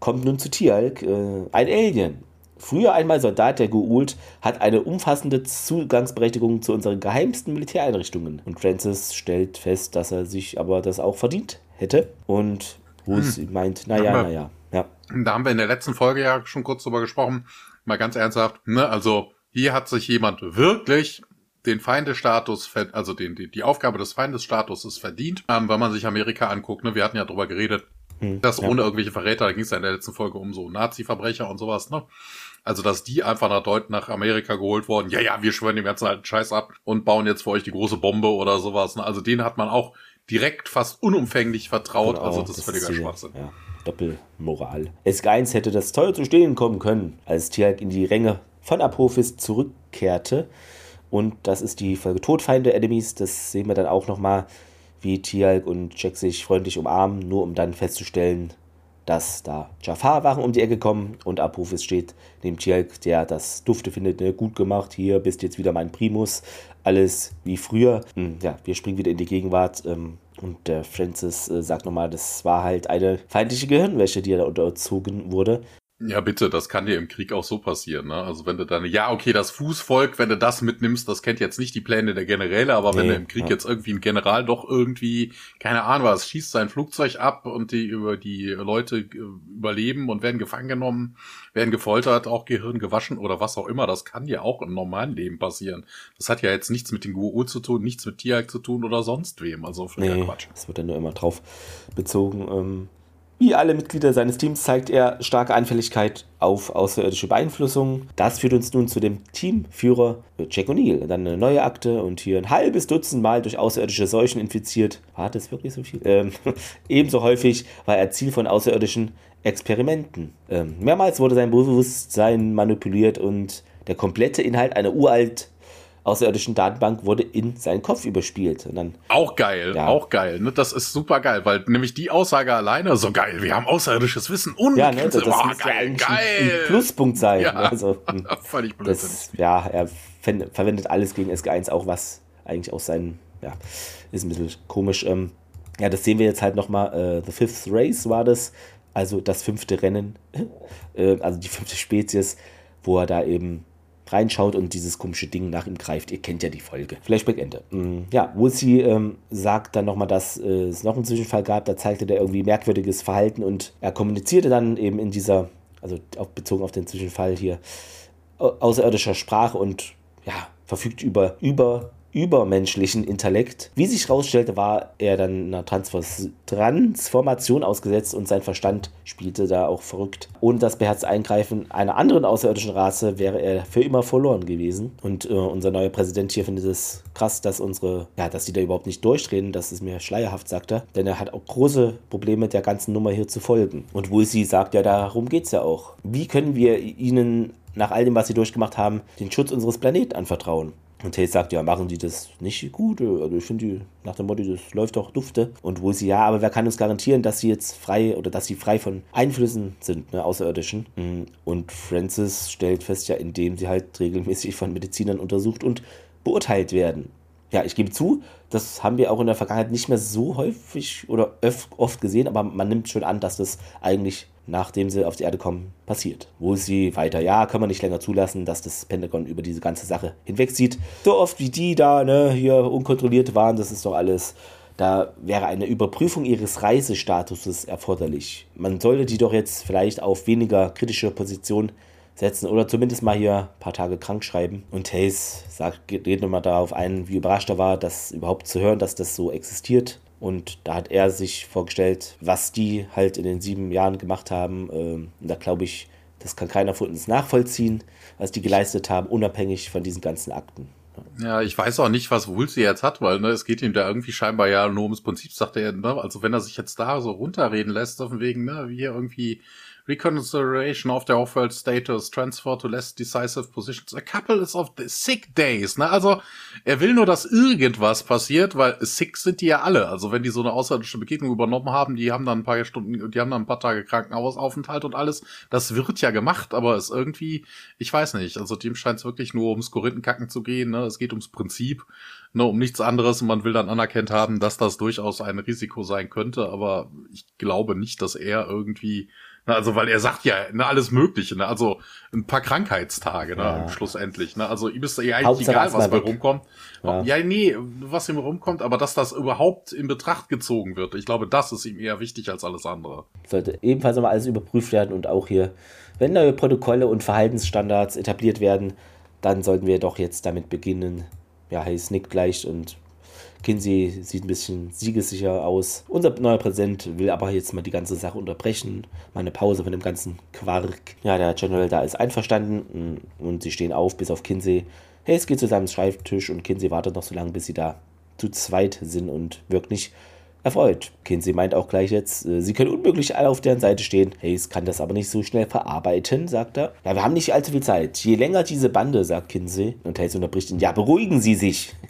kommt nun zu Tialk, äh, ein Alien. Früher einmal Soldat der Goult, hat eine umfassende Zugangsberechtigung zu unseren geheimsten Militäreinrichtungen. Und Francis stellt fest, dass er sich aber das auch verdient hätte. Und Bruce hm. meint, naja, naja. Ja. Da haben wir in der letzten Folge ja schon kurz drüber gesprochen. Mal ganz ernsthaft, ne? Also hier hat sich jemand wirklich den Feindesstatus, also den, die, die Aufgabe des Feindesstatuses verdient, ähm, wenn man sich Amerika anguckt. Ne? Wir hatten ja drüber geredet, hm, das ja. ohne irgendwelche Verräter, da ging es ja in der letzten Folge um so Nazi-Verbrecher und sowas, ne? Also, dass die einfach nach Deut nach Amerika geholt wurden. Ja, ja, wir schwören den ganzen alten Scheiß ab und bauen jetzt für euch die große Bombe oder sowas. Ne? Also, denen hat man auch direkt fast unumfänglich vertraut. Genau, also, das, das ist völliger Schwachsinn. Ja. Doppelmoral. SG1 hätte das teuer zu stehen kommen können, als Tiag in die Ränge von Apophis zurückkehrte. Und das ist die Folge Todfeinde Enemies. Das sehen wir dann auch nochmal wie Tialk und Jack sich freundlich umarmen, nur um dann festzustellen, dass da Jafar Wachen um die Ecke kommen und Apophis steht neben Tialk, der das Dufte findet, ne, gut gemacht, hier bist jetzt wieder mein Primus, alles wie früher. Hm, ja, wir springen wieder in die Gegenwart ähm, und der Francis äh, sagt nochmal, das war halt eine feindliche Gehirnwäsche, die er da unterzogen wurde. Ja, bitte, das kann dir im Krieg auch so passieren, ne? Also wenn du dann, ja, okay, das Fußvolk, wenn du das mitnimmst, das kennt jetzt nicht die Pläne der Generäle, aber nee, wenn du im Krieg ja. jetzt irgendwie ein General doch irgendwie, keine Ahnung was, schießt sein Flugzeug ab und die über die Leute äh, überleben und werden gefangen genommen, werden gefoltert, auch Gehirn gewaschen oder was auch immer, das kann ja auch im normalen Leben passieren. Das hat ja jetzt nichts mit den GUO zu tun, nichts mit Tiag zu tun oder sonst wem, also völliger nee, Quatsch. Das wird dann nur immer drauf bezogen, ähm wie alle Mitglieder seines Teams zeigt er starke Anfälligkeit auf außerirdische Beeinflussung. Das führt uns nun zu dem Teamführer Jack O'Neill. Dann eine neue Akte und hier ein halbes Dutzend Mal durch außerirdische Seuchen infiziert. War das wirklich so viel? Ähm, [laughs] ebenso häufig war er Ziel von außerirdischen Experimenten. Ähm, mehrmals wurde sein Bewusstsein manipuliert und der komplette Inhalt einer uralt außerirdischen Datenbank wurde in seinen Kopf überspielt. Und dann, auch geil, ja. auch geil. Ne? Das ist super geil, weil nämlich die Aussage alleine so geil. Wir haben außerirdisches Wissen und ja, ne, das, das oh, geil, geil. Ein, ein, Pluspunkt sein. Ja, also, [laughs] völlig das, Ja, er verwendet alles gegen SG1 auch, was eigentlich auch sein, ja, ist ein bisschen komisch. Ähm, ja, das sehen wir jetzt halt nochmal. Äh, The Fifth Race war das, also das fünfte Rennen, [laughs] äh, also die fünfte Spezies, wo er da eben reinschaut und dieses komische Ding nach ihm greift. Ihr kennt ja die Folge. Flashback Ende. Mm, ja, Woolsey ähm, sagt dann nochmal, dass äh, es noch einen Zwischenfall gab. Da zeigte der irgendwie merkwürdiges Verhalten und er kommunizierte dann eben in dieser, also auf, bezogen auf den Zwischenfall hier, außerirdischer Sprache und ja, verfügt über, über übermenschlichen Intellekt. Wie sich herausstellte, war er dann einer Transformation ausgesetzt und sein Verstand spielte da auch verrückt. Ohne das beherzte Eingreifen einer anderen außerirdischen Rasse wäre er für immer verloren gewesen. Und äh, unser neuer Präsident hier findet es krass, dass unsere, ja, dass die da überhaupt nicht durchdrehen, das ist mir schleierhaft, sagt er. Denn er hat auch große Probleme, der ganzen Nummer hier zu folgen. Und Woolsey sagt ja, darum geht es ja auch. Wie können wir ihnen nach all dem, was sie durchgemacht haben, den Schutz unseres Planeten anvertrauen? Und Tate sagt, ja, machen die das nicht gut? Also ich finde die, nach dem Motto, das läuft doch dufte. Und wo sie, ja, aber wer kann uns garantieren, dass sie jetzt frei oder dass sie frei von Einflüssen sind, ne, außerirdischen? Mhm. Und Francis stellt fest, ja, indem sie halt regelmäßig von Medizinern untersucht und beurteilt werden. Ja, ich gebe zu, das haben wir auch in der Vergangenheit nicht mehr so häufig oder oft gesehen, aber man nimmt schon an, dass das eigentlich nachdem sie auf die Erde kommen, passiert. Wo sie weiter, ja, können wir nicht länger zulassen, dass das Pentagon über diese ganze Sache hinwegzieht. So oft wie die da, ne, hier unkontrolliert waren, das ist doch alles. Da wäre eine Überprüfung ihres Reisestatuses erforderlich. Man sollte die doch jetzt vielleicht auf weniger kritische Position setzen oder zumindest mal hier ein paar Tage krank schreiben. Und Hayes sagt, geht nochmal darauf ein, wie überrascht er war, das überhaupt zu hören, dass das so existiert. Und da hat er sich vorgestellt, was die halt in den sieben Jahren gemacht haben. Ähm, und da glaube ich, das kann keiner von uns nachvollziehen, was die geleistet haben, unabhängig von diesen ganzen Akten. Ja, ich weiß auch nicht, was Woolsey jetzt hat, weil ne, es geht ihm da irgendwie scheinbar ja nur ums Prinzip, sagt er, ne? Also wenn er sich jetzt da so runterreden lässt, auf dem Wegen, ne, wie hier irgendwie Reconsideration of the Off-World Status, Transfer to less decisive positions, a couple is of the sick days, ne? Also, er will nur, dass irgendwas passiert, weil sick sind die ja alle. Also, wenn die so eine außerirdische Begegnung übernommen haben, die haben dann ein paar Stunden, die haben dann ein paar Tage Krankenhausaufenthalt und alles. Das wird ja gemacht, aber es irgendwie, ich weiß nicht. Also, dem scheint es wirklich nur ums Korinthenkacken zu gehen, ne? Es geht ums Prinzip, ne? Um nichts anderes und man will dann anerkannt haben, dass das durchaus ein Risiko sein könnte, aber ich glaube nicht, dass er irgendwie also, weil er sagt ja, ne, alles Mögliche, ne? Also ein paar Krankheitstage, ne, ja. schlussendlich. Ne? Also ihm ist ja eigentlich Hauptsache egal, was bei rumkommt. Ja. ja, nee, was ihm rumkommt, aber dass das überhaupt in Betracht gezogen wird. Ich glaube, das ist ihm eher wichtig als alles andere. Sollte ebenfalls aber alles überprüft werden und auch hier, wenn neue Protokolle und Verhaltensstandards etabliert werden, dann sollten wir doch jetzt damit beginnen. Ja, Hayes nickt leicht und Kinsey sieht ein bisschen siegessicher aus. Unser neuer Präsident will aber jetzt mal die ganze Sache unterbrechen. Mal eine Pause von dem ganzen Quark. Ja, der General da ist einverstanden und sie stehen auf, bis auf Kinsey. Hayes geht zu seinem Schreibtisch und Kinsey wartet noch so lange, bis sie da zu zweit sind und wirkt nicht erfreut. Kinsey meint auch gleich jetzt, äh, sie können unmöglich alle auf deren Seite stehen. Hayes kann das aber nicht so schnell verarbeiten, sagt er. Ja, wir haben nicht allzu viel Zeit. Je länger diese Bande, sagt Kinsey. Und Hayes unterbricht ihn, ja, beruhigen Sie sich. [laughs]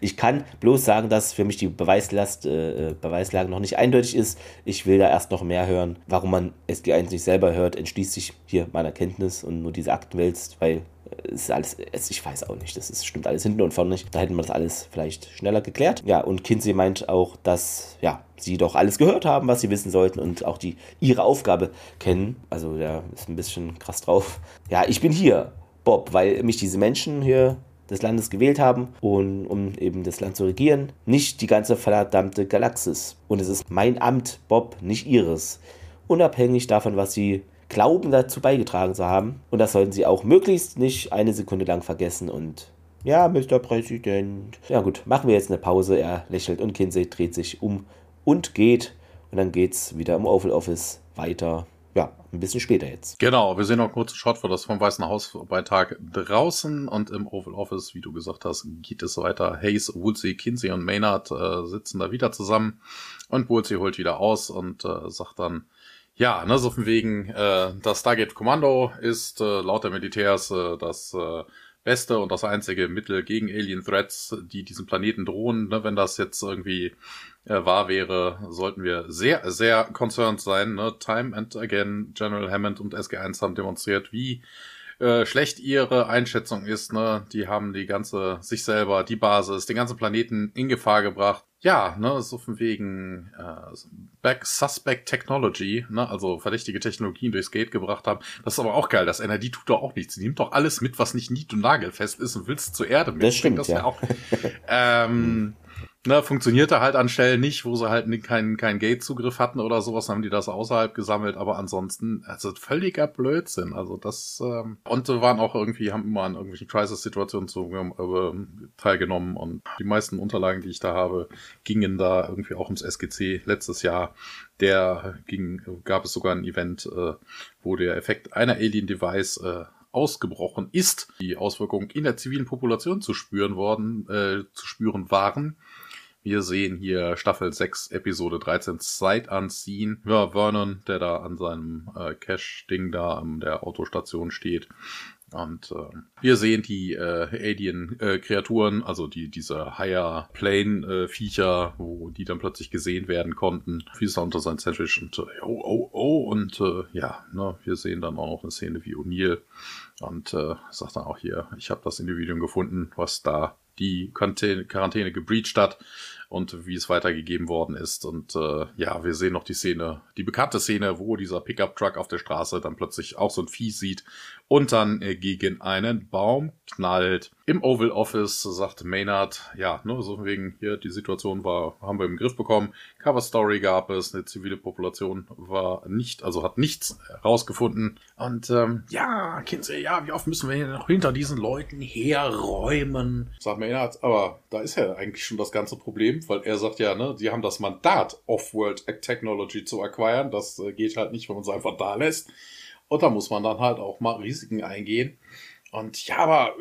Ich kann bloß sagen, dass für mich die Beweislast, äh, äh, Beweislage noch nicht eindeutig ist. Ich will da erst noch mehr hören. Warum man SG1 nicht selber hört, entschließt sich hier meiner Kenntnis und nur diese Akten wälzt, weil ist alles, ich weiß auch nicht, das ist, stimmt alles hinten und vorne nicht. Da hätten wir das alles vielleicht schneller geklärt. Ja, und Kinsey meint auch, dass, ja, sie doch alles gehört haben, was sie wissen sollten und auch die, ihre Aufgabe kennen. Also, der ist ein bisschen krass drauf. Ja, ich bin hier, Bob, weil mich diese Menschen hier des Landes gewählt haben, und, um eben das Land zu regieren, nicht die ganze verdammte Galaxis. Und es ist mein Amt, Bob, nicht ihres. Unabhängig davon, was sie glauben dazu beigetragen zu haben. Und das sollten sie auch möglichst nicht eine Sekunde lang vergessen und ja, Mr. Präsident. Ja gut, machen wir jetzt eine Pause. Er lächelt und Kinsey dreht sich um und geht. Und dann geht's wieder im Oval Office weiter. Ja, ein bisschen später jetzt. Genau, wir sehen noch kurz Shot für das vom Weißen Haus bei Tag draußen und im Oval Office, wie du gesagt hast, geht es weiter. Hayes, Woolsey, Kinsey und Maynard äh, sitzen da wieder zusammen und Woolsey holt wieder aus und äh, sagt dann, ja, ne, so von wegen, äh, das Stargate Kommando ist äh, laut der Militärs äh, das äh, beste und das einzige Mittel gegen Alien Threats, die diesen Planeten drohen. Ne, wenn das jetzt irgendwie äh, wahr wäre, sollten wir sehr, sehr concerned sein. Ne? Time and again, General Hammond und SG1 haben demonstriert, wie äh, schlecht ihre Einschätzung ist. Ne? Die haben die ganze, sich selber, die Basis, den ganzen Planeten in Gefahr gebracht. Ja, ne, so von wegen äh, Back Suspect Technology, ne, also verdächtige Technologien durchs Gate gebracht haben. Das ist aber auch geil. Das NRD tut doch auch nichts. Sie nimmt doch alles mit, was nicht nied- und nagelfest ist und willst zur Erde mit. Das stimmt, das ja. Auch, ähm, [laughs] ne, funktionierte halt an Stellen nicht, wo sie halt keinen kein Gate-Zugriff hatten oder sowas, haben die das außerhalb gesammelt, aber ansonsten, also völliger Blödsinn. Also das, ähm, und waren auch irgendwie, haben immer an irgendwelchen Crisis-Situationen zu, äh, teilgenommen und die meisten Unterlagen, die ich da habe, gingen da irgendwie auch ums SGC letztes Jahr. Der ging, gab es sogar ein Event, äh, wo der Effekt einer Alien-Device äh, ausgebrochen ist, die Auswirkungen in der zivilen Population zu spüren worden, äh, zu spüren waren. Wir sehen hier Staffel 6, Episode 13, Sight Unseen. Ja, Vernon, der da an seinem äh, Cash-Ding da an der Autostation steht. Und äh, wir sehen die äh, Alien-Kreaturen, äh, also die diese Higher Plane-Viecher, äh, wo die dann plötzlich gesehen werden konnten. Da unter sein Sandwich und äh, oh, oh, oh. Und äh, ja, ne, wir sehen dann auch noch eine Szene wie O'Neill. Und sagt dann auch hier, ich habe das Individuum gefunden, was da die Quarantäne, gebreached hat. Und wie es weitergegeben worden ist. Und äh, ja, wir sehen noch die Szene, die bekannte Szene, wo dieser Pickup-Truck auf der Straße dann plötzlich auch so ein Vieh sieht und dann äh, gegen einen Baum knallt. Im Oval Office sagt Maynard, ja, ne, so wegen hier die Situation war, haben wir im Griff bekommen. Cover Story gab es, eine zivile Population war nicht, also hat nichts herausgefunden. Und ähm, ja, Kinsey, ja, wie oft müssen wir hier noch hinter diesen Leuten herräumen? Sagt Maynard, aber da ist ja eigentlich schon das ganze Problem, weil er sagt ja, ne, sie haben das Mandat, Off-World Technology zu acquiren. Das äh, geht halt nicht, wenn man es einfach da lässt. Und da muss man dann halt auch mal Risiken eingehen. Und ja, aber,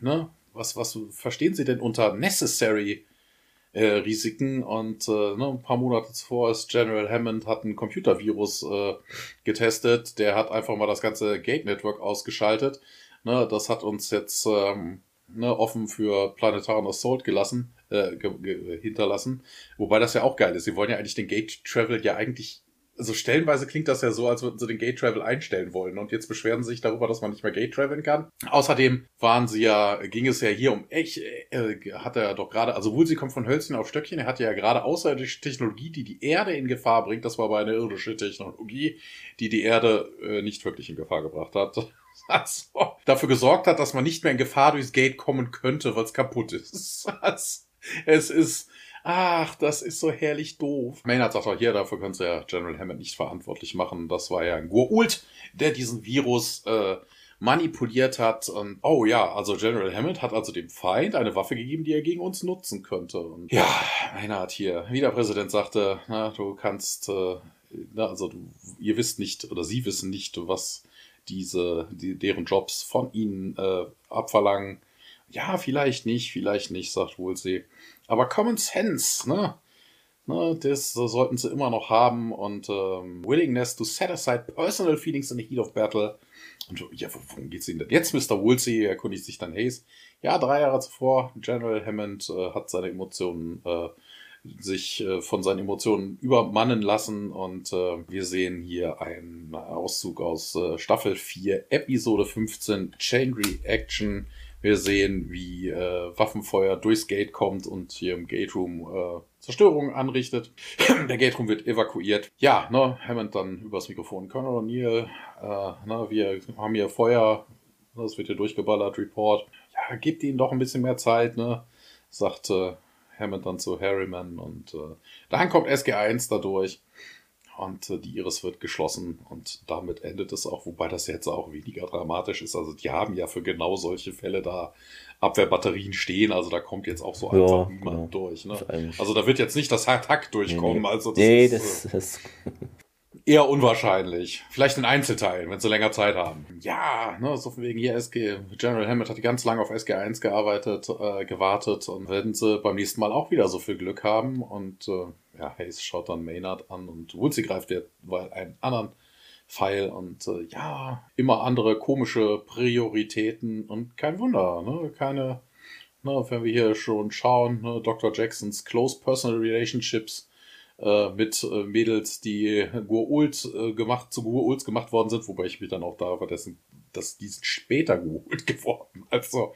ne, was, was verstehen Sie denn unter necessary äh, Risiken? Und äh, ne, ein paar Monate zuvor ist General Hammond hat ein Computervirus äh, getestet. Der hat einfach mal das ganze Gate Network ausgeschaltet. Ne, das hat uns jetzt ähm, ne, offen für planetaren Assault gelassen, äh, hinterlassen. Wobei das ja auch geil ist. Sie wollen ja eigentlich den Gate Travel ja eigentlich also stellenweise klingt das ja so, als würden sie den Gate Travel einstellen wollen. Und jetzt beschweren sie sich darüber, dass man nicht mehr Gate traveln kann. Außerdem waren sie ja, ging es ja hier um echt, äh, hat er doch gerade, also wohl sie kommt von Hölzchen auf Stöckchen, er hatte ja gerade außerirdische Technologie, die die Erde in Gefahr bringt. Das war aber eine irdische Technologie, die die Erde äh, nicht wirklich in Gefahr gebracht hat. [laughs] Also, dafür gesorgt hat, dass man nicht mehr in Gefahr durchs Gate kommen könnte, weil es kaputt ist. [laughs] Also, es ist, ach, das ist so herrlich doof. Maynard sagt auch hier, dafür können sie ja General Hammond nicht verantwortlich machen. Das war ja ein Gurult, der diesen Virus äh, manipuliert hat. Und, oh ja, also General Hammond hat also dem Feind eine Waffe gegeben, die er gegen uns nutzen könnte. Und ja, Maynard hier, wie der Präsident sagte, na, du kannst, äh, na, also du, ihr wisst nicht oder sie wissen nicht, was diese, die, deren Jobs von ihnen äh, abverlangen. Ja, vielleicht nicht, vielleicht nicht, sagt Woolsey. Aber Common Sense, ne? ne das sollten sie immer noch haben und ähm, Willingness to set aside personal feelings in the heat of battle. Und ja, worum geht's Ihnen denn jetzt, Mr. Woolsey? erkundigt sich dann Hayes. Ja, drei Jahre zuvor, General Hammond äh, hat seine Emotionen, äh, sich äh, von seinen Emotionen übermannen lassen und äh, wir sehen hier einen Auszug aus äh, Staffel 4, Episode 15, Chain Reaction. Wir sehen, wie äh, Waffenfeuer durchs Gate kommt und hier im Gate Room äh, Zerstörungen anrichtet. [clears throat] Der Gate Room wird evakuiert. Ja, ne, Hammond dann übers Mikrofon. Colonel O'Neill, äh, ne, wir haben hier Feuer, das wird hier durchgeballert, Report. Ja, gebt ihnen doch ein bisschen mehr Zeit, ne, sagt äh, Hammond dann zu Harriman und äh, dann kommt SG1 dadurch und äh, die Iris wird geschlossen und damit endet es auch, wobei das jetzt auch weniger dramatisch ist. Also die haben ja für genau solche Fälle da Abwehrbatterien stehen, also da kommt jetzt auch so ja, einfach niemand genau. durch. Ne? Also da wird jetzt nicht das Hack durchkommen. Nee, Also das nee, ist, das, äh, das [laughs] eher unwahrscheinlich. Vielleicht in Einzelteilen, wenn sie länger Zeit haben. Ja, ne, so von wegen hier SG. General Hammett hat ganz lange auf SG1 gearbeitet, äh, gewartet und werden sie beim nächsten Mal auch wieder so viel Glück haben und äh, ja, Hayes schaut dann Maynard an und Woolsey greift ja weil einen anderen Pfeil und äh, ja, immer andere komische Prioritäten und kein Wunder, ne? Keine, ne, wenn wir hier schon schauen, ne, Dr. Jacksons Close Personal Relationships äh, mit äh, Mädels, die Gurult äh, gemacht, zu Gurults gemacht worden sind, wobei ich mich dann auch da verdessen, dass die sind später Gurult [laughs] geworden. Also,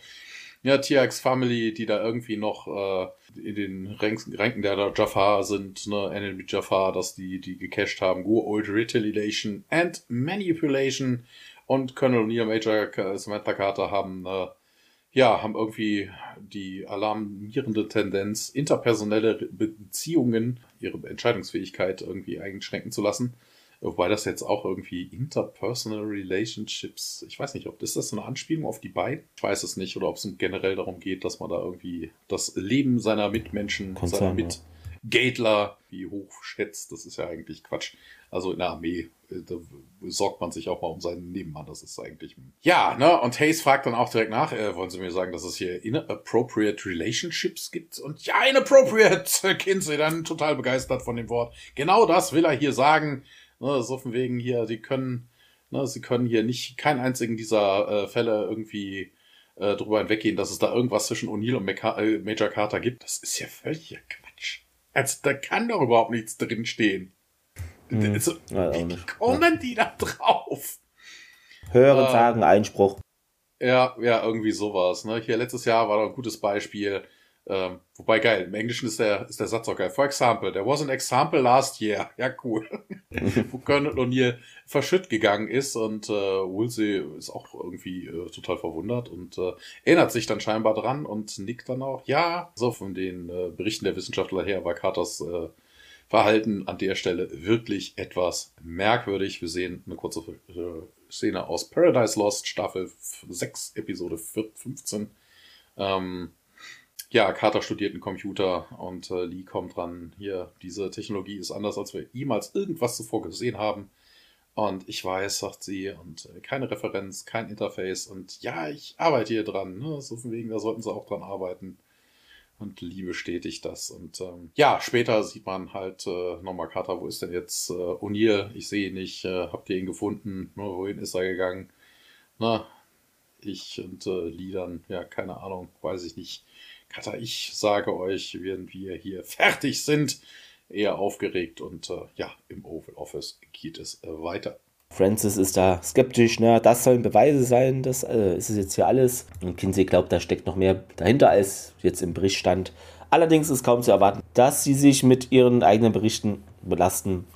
ja, TX Family, die da irgendwie noch äh, in den Ränken der Jafar sind, ne, Enemy Jafar, dass die, die gecached haben, Go Old Retaliation and Manipulation. Und Colonel O'Neill Major Samantha Carter haben, äh, ja, haben irgendwie die alarmierende Tendenz, interpersonelle Beziehungen, ihre Entscheidungsfähigkeit irgendwie einschränken zu lassen. Wobei das jetzt auch irgendwie Interpersonal Relationships, ich weiß nicht, ob das, das so eine Anspielung auf die beiden? Ich weiß es nicht, oder ob es generell darum geht, dass man da irgendwie das Leben seiner Mitmenschen, Konzern, seiner Mitgatler, wie hoch schätzt. Das ist ja eigentlich Quatsch. Also in der Armee, äh, da sorgt man sich auch mal um seinen Nebenmann. Das ist eigentlich. Ja, ne? Und Hayes fragt dann auch direkt nach, äh, wollen Sie mir sagen, dass es hier inappropriate relationships gibt? Und ja, inappropriate, [laughs] Kinsey, dann total begeistert von dem Wort. Genau das will er hier sagen. Ne, so von wegen hier, die können, ne, sie können hier nicht keinen einzigen dieser äh, Fälle irgendwie äh, drüber hinweggehen, dass es da irgendwas zwischen O'Neill und Meca äh, Major Carter gibt. Das ist ja völliger Quatsch. Also da kann doch überhaupt nichts drin stehen. Hm. Also, wie kommen die da drauf? Hören, äh, sagen, Einspruch. Ja, ja, irgendwie sowas. Ne? Hier letztes Jahr war da ein gutes Beispiel Ähm, wobei geil, im Englischen ist der, ist der Satz auch geil. For example, there was an example last year. [laughs] Ja, cool. [laughs] Wo Colonel O'Neill verschütt gegangen ist und äh, Woolsey ist auch irgendwie äh, total verwundert und äh, erinnert sich dann scheinbar dran und nickt dann auch. Ja, so von den äh, Berichten der Wissenschaftler her war Carters äh, Verhalten an der Stelle wirklich etwas merkwürdig. Wir sehen eine kurze äh, Szene aus Paradise Lost, Staffel 6, Episode 15. Ähm, ja, Carter studiert einen Computer und äh, Lee kommt dran, hier, diese Technologie ist anders, als wir jemals irgendwas zuvor gesehen haben. Und ich weiß, sagt sie, und äh, keine Referenz, kein Interface. Und ja, ich arbeite hier dran. Ne? So von wegen, da sollten sie auch dran arbeiten. Und Lee bestätigt das. Und ähm, ja, später sieht man halt äh, nochmal Carter, wo ist denn jetzt äh, O'Neill? Ich sehe ihn nicht. Äh, habt ihr ihn gefunden? Ne, wohin ist er gegangen? Na, ich und äh, Lee dann, ja, keine Ahnung, weiß ich nicht. Kata, ich sage euch, wenn wir hier fertig sind, eher aufgeregt und äh, ja, im Oval Office geht es äh, weiter. Francis ist da skeptisch, ne? das sollen Beweise sein, das äh, ist es jetzt hier alles. Und Kinsey glaubt, da steckt noch mehr dahinter, als jetzt im Bericht stand. Allerdings ist kaum zu erwarten, dass sie sich mit ihren eigenen Berichten belasten.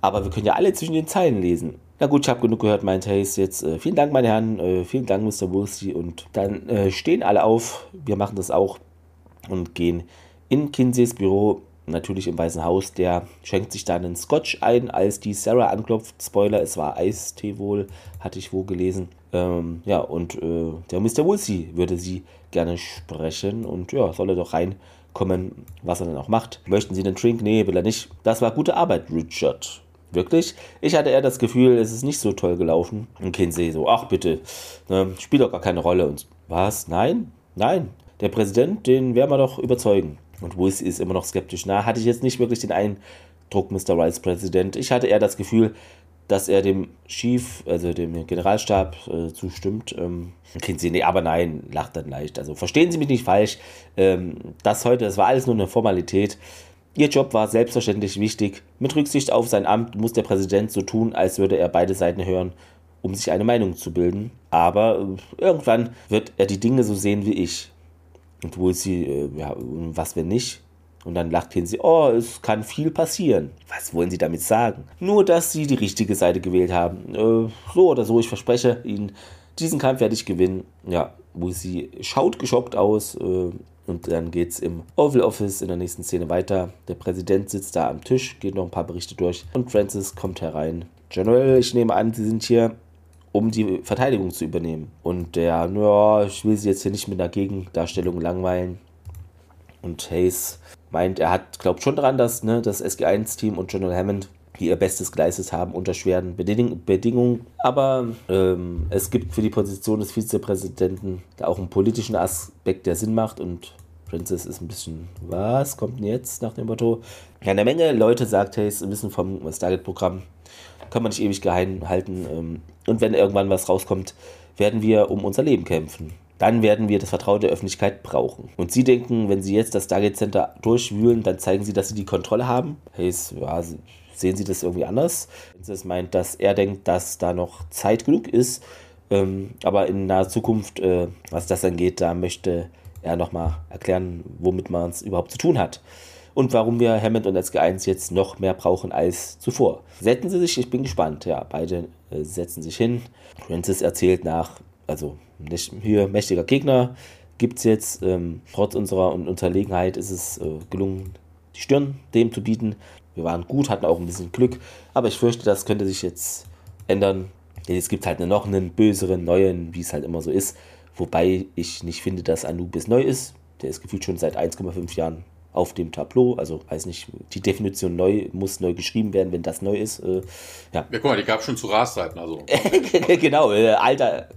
Aber wir können ja alle zwischen den Zeilen lesen. Na gut, ich habe genug gehört, meint Hayes jetzt. Äh, vielen Dank, meine Herren, äh, vielen Dank, Mr. Woolsey. Und dann äh, stehen alle auf, wir machen das auch und gehen in Kinseys Büro, natürlich im Weißen Haus. Der schenkt sich dann einen Scotch ein, als die Sarah anklopft. Spoiler, es war Eistee wohl, hatte ich wo gelesen. Ähm, ja, und äh, der Mr. Woolsey würde sie gerne sprechen und ja, soll er doch reinkommen, was er dann auch macht. Möchten Sie einen Drink? Nee, will er nicht. Das war gute Arbeit, Richard. Wirklich? Ich hatte eher das Gefühl, es ist nicht so toll gelaufen. Und Kinsey so, ach bitte, ne, spielt doch gar keine Rolle. Und was? Nein? Nein der Präsident, den werden wir doch überzeugen. Und Wills ist immer noch skeptisch. Na, hatte ich jetzt nicht wirklich den Eindruck, Mr. Rice Präsident. Ich hatte eher das Gefühl, dass er dem Chief, also dem Generalstab, äh, zustimmt. Ähm, Sie, nee, aber nein, lacht dann leicht. Also verstehen Sie mich nicht falsch. Ähm, das heute, das war alles nur eine Formalität. Ihr Job war selbstverständlich wichtig. Mit Rücksicht auf sein Amt muss der Präsident so tun, als würde er beide Seiten hören, um sich eine Meinung zu bilden. Aber äh, irgendwann wird er die Dinge so sehen wie ich. Und wo ist sie, äh, ja, was wenn nicht? Und dann lacht sie, oh, es kann viel passieren. Was wollen Sie damit sagen? Nur, dass Sie die richtige Seite gewählt haben. Äh, so oder so, ich verspreche Ihnen, diesen Kampf werde ich gewinnen. Ja, wo sie schaut geschockt aus. Äh, und dann geht es im Oval Office in der nächsten Szene weiter. Der Präsident sitzt da am Tisch, geht noch ein paar Berichte durch. Und Francis kommt herein. General, ich nehme an, Sie sind hier um die Verteidigung zu übernehmen. Und der, ja, ich will sie jetzt hier nicht mit einer Gegendarstellung langweilen. Und Hayes meint, er hat, glaubt schon daran, dass ne, das SG1-Team und General Hammond ihr Bestes geleistet haben unter schweren Beding Bedingungen. Aber ähm, es gibt für die Position des Vizepräsidenten da auch einen politischen Aspekt, der Sinn macht. Und Princess ist ein bisschen, was kommt denn jetzt nach dem Motto? Ja, eine Menge Leute, sagt Hayes, wissen vom Stargate-Programm, kann man nicht ewig geheim halten. Ähm, und wenn irgendwann was rauskommt, werden wir um unser Leben kämpfen. Dann werden wir das Vertrauen der Öffentlichkeit brauchen. Und Sie denken, wenn Sie jetzt das Stargate Center durchwühlen, dann zeigen Sie, dass Sie die Kontrolle haben? Hey, ja, sehen Sie das irgendwie anders? Das meint, dass er denkt, dass da noch Zeit genug ist. Ähm, aber in naher Zukunft, äh, was das angeht, da möchte er nochmal erklären, womit man es überhaupt zu tun hat und warum wir Hammond und SG1 jetzt noch mehr brauchen als zuvor. Setzen Sie sich, ich bin gespannt. Ja, beide äh, setzen sich hin. Francis erzählt nach, also hier mächtiger Gegner gibt es jetzt. Ähm, trotz unserer Unterlegenheit ist es äh, gelungen, die Stirn dem zu bieten. Wir waren gut, hatten auch ein bisschen Glück, aber ich fürchte, das könnte sich jetzt ändern. Denn jetzt gibt halt noch einen böseren, neuen, wie es halt immer so ist. Wobei ich nicht finde, dass Anubis neu ist. Der ist gefühlt schon seit 1,5 Jahren auf dem Tableau. Also weiß nicht, die Definition neu muss neu geschrieben werden, wenn das neu ist. Äh, ja. ja, guck mal, die gab es schon zu Ras-Zeiten. Also. [laughs] genau, äh, alter,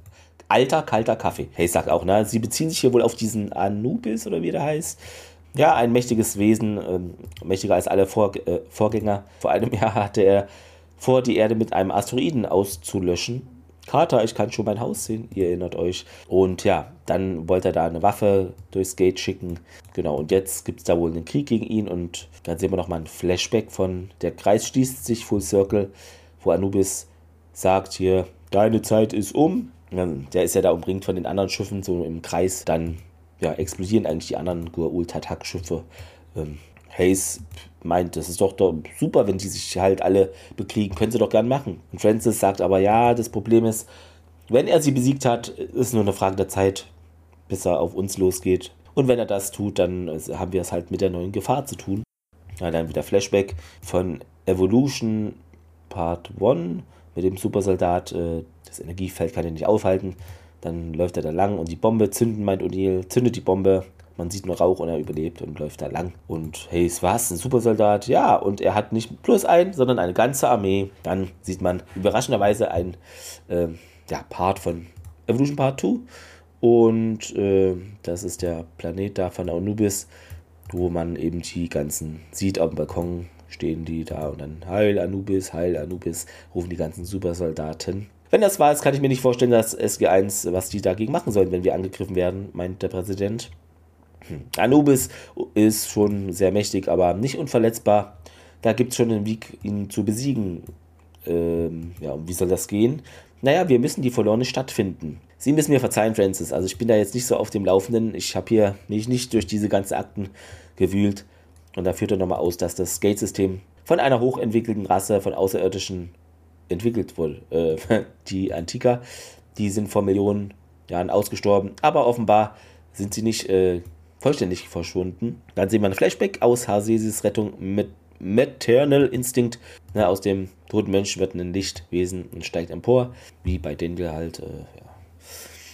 alter, kalter Kaffee. Hey, sagt auch, ne, sie beziehen sich hier wohl auf diesen Anubis oder wie der heißt. Ja, ein mächtiges Wesen, ähm, mächtiger als alle Vor äh, Vorgänger. Vor einem [laughs] Jahr hatte er vor, die Erde mit einem Asteroiden auszulöschen. Carter, ich kann schon mein Haus sehen, ihr erinnert euch. Und ja, dann wollte er da eine Waffe durchs Gate schicken. Genau, und jetzt gibt es da wohl einen Krieg gegen ihn und dann sehen wir nochmal ein Flashback von der Kreis schließt sich, Full Circle, wo Anubis sagt hier, deine Zeit ist um. Der ist ja da umringt von den anderen Schiffen, so im Kreis. Dann ja, explodieren eigentlich die anderen Goa'uld-Tatak-Schiffe. Ähm, Hayes meint, das ist doch, doch super, wenn die sich halt alle bekriegen, können sie doch gern machen. Und Francis sagt aber, ja, das Problem ist, wenn er sie besiegt hat, ist nur eine Frage der Zeit, bis er auf uns losgeht. Und wenn er das tut, dann haben wir es halt mit der neuen Gefahr zu tun. Ja, dann wieder Flashback von Evolution Part 1 mit dem Supersoldat. Äh, das Energiefeld kann er nicht aufhalten. Dann läuft er da lang und die Bombe zünden, meint O'Neill, zündet die Bombe. Man sieht nur Rauch und er überlebt und läuft da lang. Und hey, es war's, ein Supersoldat. Ja, und er hat nicht plus ein, sondern eine ganze Armee. Dann sieht man überraschenderweise ein äh, ja, Part von Evolution Part 2. Und äh, das ist der Planet da von Anubis, wo man eben die ganzen sieht auf dem Balkon stehen die da und dann Heil Anubis, Heil Anubis, rufen die ganzen Supersoldaten. Wenn das wahr ist, kann ich mir nicht vorstellen, dass SG1, was die dagegen machen sollen, wenn wir angegriffen werden, meint der Präsident. Anubis ist schon sehr mächtig, aber nicht unverletzbar. Da gibt es schon einen Weg, ihn zu besiegen. Ähm, ja, und wie soll das gehen? Naja, wir müssen die verlorene Stadt finden. Sie müssen mir verzeihen, Francis. Also ich bin da jetzt nicht so auf dem Laufenden. Ich habe hier mich nicht durch diese ganzen Akten gewühlt. Und da führt er nochmal aus, dass das Gate-System von einer hochentwickelten Rasse von Außerirdischen entwickelt wurde. Äh, [laughs] die Antika, die sind vor Millionen Jahren ausgestorben. Aber offenbar sind sie nicht äh, vollständig verschwunden. Dann sehen wir ein Flashback aus Harsesis Rettung mit Maternal Instinct. Na, aus dem toten Mensch wird ein Lichtwesen und steigt empor, wie bei Daniel halt. Äh, ja.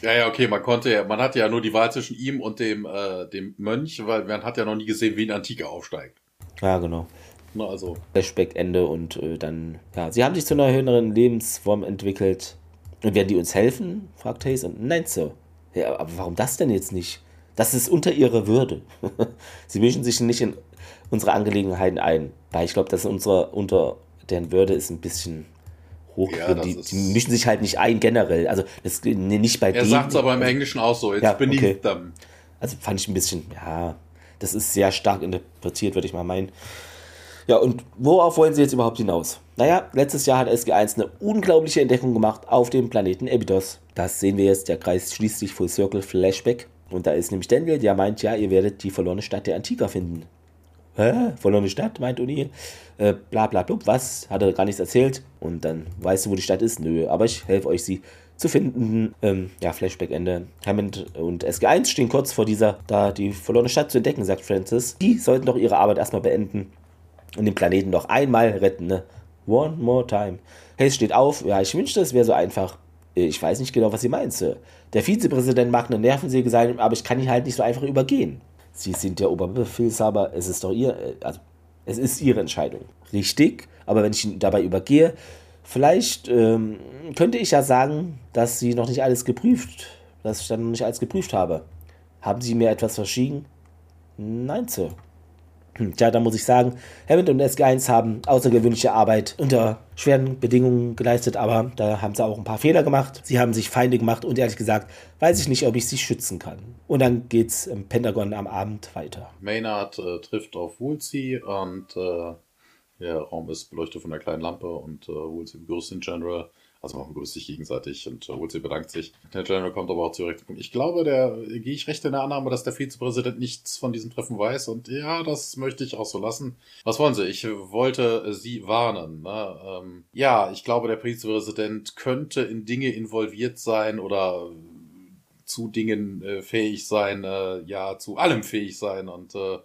Ja, ja, okay, man konnte ja, man hatte ja nur die Wahl zwischen ihm und dem, äh, dem Mönch, weil man hat ja noch nie gesehen, wie ein Antike aufsteigt. Ja, genau. Na, also. Flashback Ende und äh, dann, ja, sie haben sich zu einer höheren Lebensform entwickelt. Und werden die uns helfen? fragt Hayes. Und nein, Sir. Ja, aber warum das denn jetzt nicht? Das ist unter ihrer Würde. [laughs] sie mischen sich nicht in unsere Angelegenheiten ein. Weil ich glaube, dass unsere unter deren Würde ist ein bisschen hoch. Ja, die, die, mischen sich halt nicht ein generell. Also das nicht bei Er sagt es aber im Englischen auch so. It's ja, beneath okay. them. Also fand ich ein bisschen, ja, das ist sehr stark interpretiert, würde ich mal meinen. Ja, und worauf wollen sie jetzt überhaupt hinaus? Naja, letztes Jahr hat SG1 eine unglaubliche Entdeckung gemacht auf dem Planeten Abydos. Das sehen wir jetzt, der Kreis schließt sich Full Circle Flashback. Und da ist nämlich Daniel, der meint, ja, ihr werdet die verlorene Stadt der Antika finden. Hä? Verlorene Stadt, meint O'Neill. Äh, bla bla blub, was? Hat er gar nichts erzählt. Und dann weißt du, wo die Stadt ist? Nö, aber ich helfe euch, sie zu finden. Ähm, ja, Flashback-Ende. Hammond und SG1 stehen kurz vor dieser, da die verlorene Stadt zu entdecken, sagt Francis. Die sollten doch ihre Arbeit erstmal beenden und den Planeten noch einmal retten, ne? One more time. Hayes steht auf. Ja, ich wünschte, es wäre so einfach. Ich weiß nicht genau, was sie meint, Sir. Der Vizepräsident mag eine Nervensäge sein, aber ich kann ihn halt nicht so einfach übergehen. Sie sind der Oberbefehlshaber, es ist doch ihr, äh, also es ist ihre Entscheidung. Richtig, aber wenn ich ihn dabei übergehe, vielleicht ähm, könnte ich ja sagen, dass sie noch nicht alles geprüft, dass ich dann noch nicht alles geprüft habe. Haben Sie mir etwas verschwiegen? Nein, Sir. Tja, da muss ich sagen, Hammond und SG1 haben außergewöhnliche Arbeit unter schweren Bedingungen geleistet, aber da haben sie auch ein paar Fehler gemacht. Sie haben sich Feinde gemacht und ehrlich gesagt, weiß ich nicht, ob ich sie schützen kann. Und dann geht's im Pentagon am Abend weiter. Maynard äh, trifft auf Woolsey und äh, der Raum ist beleuchtet von einer kleinen Lampe und äh, Woolsey begrüßt den General also man begrüßt sich gegenseitig und äh, Woolsey bedankt sich. Der General kommt aber auch zurecht. Ich glaube, der gehe ich recht in der Annahme, dass der Vizepräsident nichts von diesem Treffen weiß. Und ja, das möchte ich auch so lassen. Was wollen Sie? Ich wollte Sie warnen. Ne? Ähm, ja, ich glaube, der Vizepräsident könnte in Dinge involviert sein oder zu Dingen äh, fähig sein, äh, ja, zu allem fähig sein und äh,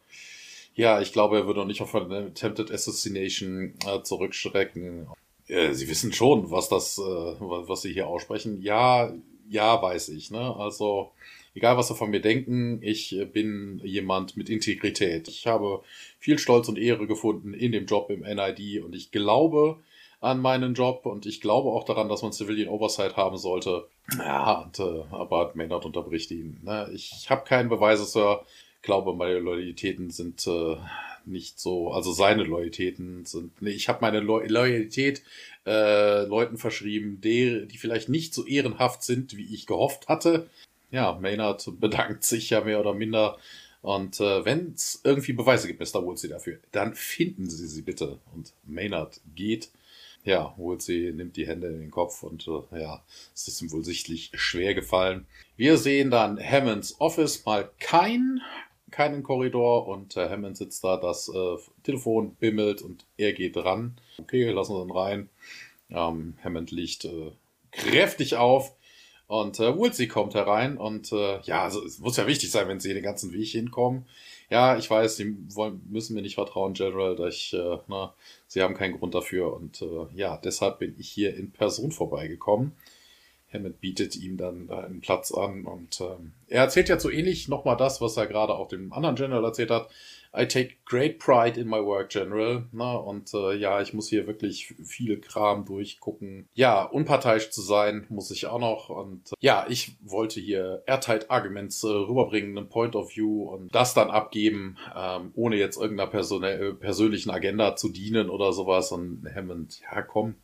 ja, ich glaube, er würde auch nicht auf eine Attempted Assassination äh, zurückschrecken. Äh, Sie wissen schon, was das, äh, was Sie hier aussprechen. Ja, ja, weiß ich. Ne? Also egal, was Sie von mir denken, ich bin jemand mit Integrität. Ich habe viel Stolz und Ehre gefunden in dem Job im NID und ich glaube an meinen Job und ich glaube auch daran, dass man Civilian Oversight haben sollte. Ja, und, äh, aber Maynard unterbricht ihn. Ne? Ich habe keine Beweise, Sir. Ich glaube, meine Loyalitäten sind äh, nicht so, also seine Loyalitäten sind, nee, ich habe meine Lo Loyalität äh, Leuten verschrieben, die, die vielleicht nicht so ehrenhaft sind, wie ich gehofft hatte. Ja, Maynard bedankt sich ja mehr oder minder. Und äh, wenn es irgendwie Beweise gibt, Mr. Woolsey dafür, dann finden Sie sie bitte. Und Maynard geht. ja, Woolsey nimmt die Hände in den Kopf und äh, ja, es ist ihm wohl sichtlich schwer gefallen. Wir sehen dann Hammonds Office, mal kein, keinen Korridor und äh, Hammond sitzt da, das äh, Telefon bimmelt und er geht ran. Okay, lassen wir ihn rein. Ähm, Hammond liegt äh, kräftig auf und äh, Woolsey kommt herein und äh, ja, also, es muss ja wichtig sein, wenn sie den ganzen Weg hinkommen. Ja, ich weiß, sie wollen, müssen mir nicht vertrauen, General, ich, äh, na, sie haben keinen Grund dafür und äh, ja, deshalb bin ich hier in Person vorbeigekommen. Hammond bietet ihm dann einen Platz an und ähm, er erzählt ja so ähnlich nochmal das, was er gerade auch dem anderen General erzählt hat. I take great pride in my work, General. Na, und äh, ja, ich muss hier wirklich viel Kram durchgucken. Ja, unparteiisch zu sein, muss ich auch noch. Und äh, ja, ich wollte hier Airtight Arguments äh, rüberbringen, einen Point of View und das dann abgeben, ähm, ohne jetzt irgendeiner Person äh, persönlichen Agenda zu dienen oder sowas. Und Hammond, ja, komm,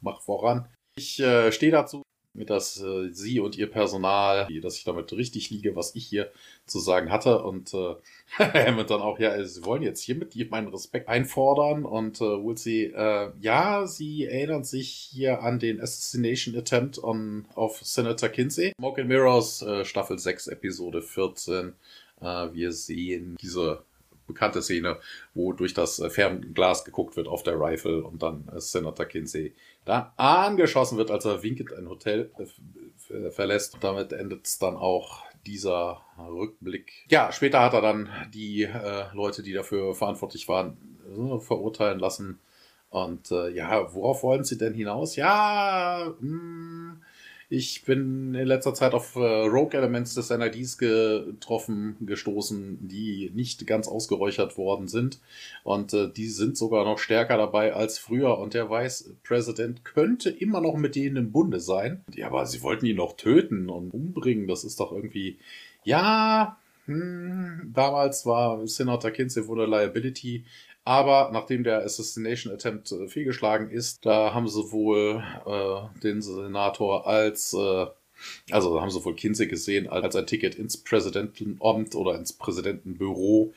mach voran. Ich äh, stehe dazu dass äh, sie und ihr Personal, dass ich damit richtig liege, was ich hier zu sagen hatte. Und äh, [laughs] Hammond dann auch, ja, sie wollen jetzt hiermit meinen Respekt einfordern. Und äh, Woolsey, äh, ja, sie erinnern sich hier an den Assassination Attempt on, auf Senator Kinsey. Smoke and Mirrors, äh, Staffel 6, Episode 14. Äh, wir sehen diese bekannte Szene, wo durch das äh, Fernglas geguckt wird auf der Rifle und dann äh, Senator Kinsey da angeschossen wird, als er winkend ein Hotel äh, verlässt. Und damit endet es dann auch dieser Rückblick. Ja, später hat er dann die äh, Leute, die dafür verantwortlich waren, äh, verurteilen lassen. Und äh, ja, worauf wollen sie denn hinaus? Ja, mh, hm, ich bin in letzter Zeit auf äh, Rogue Elements des NIDs getroffen, gestoßen, die nicht ganz ausgeräuchert worden sind. Und äh, die sind sogar noch stärker dabei als früher. Und der Vice-President könnte immer noch mit denen im Bunde sein. Ja, aber sie wollten ihn noch töten und umbringen. Das ist doch irgendwie. Ja, hm, damals war Senator Kinsey wurde Liability aber nachdem der Assassination Attempt äh, fehlgeschlagen ist, da haben sie wohl äh, den Senator als, äh, also haben sie wohl Kinsey gesehen als ein Ticket ins Präsidentenamt oder ins Präsidentenbüro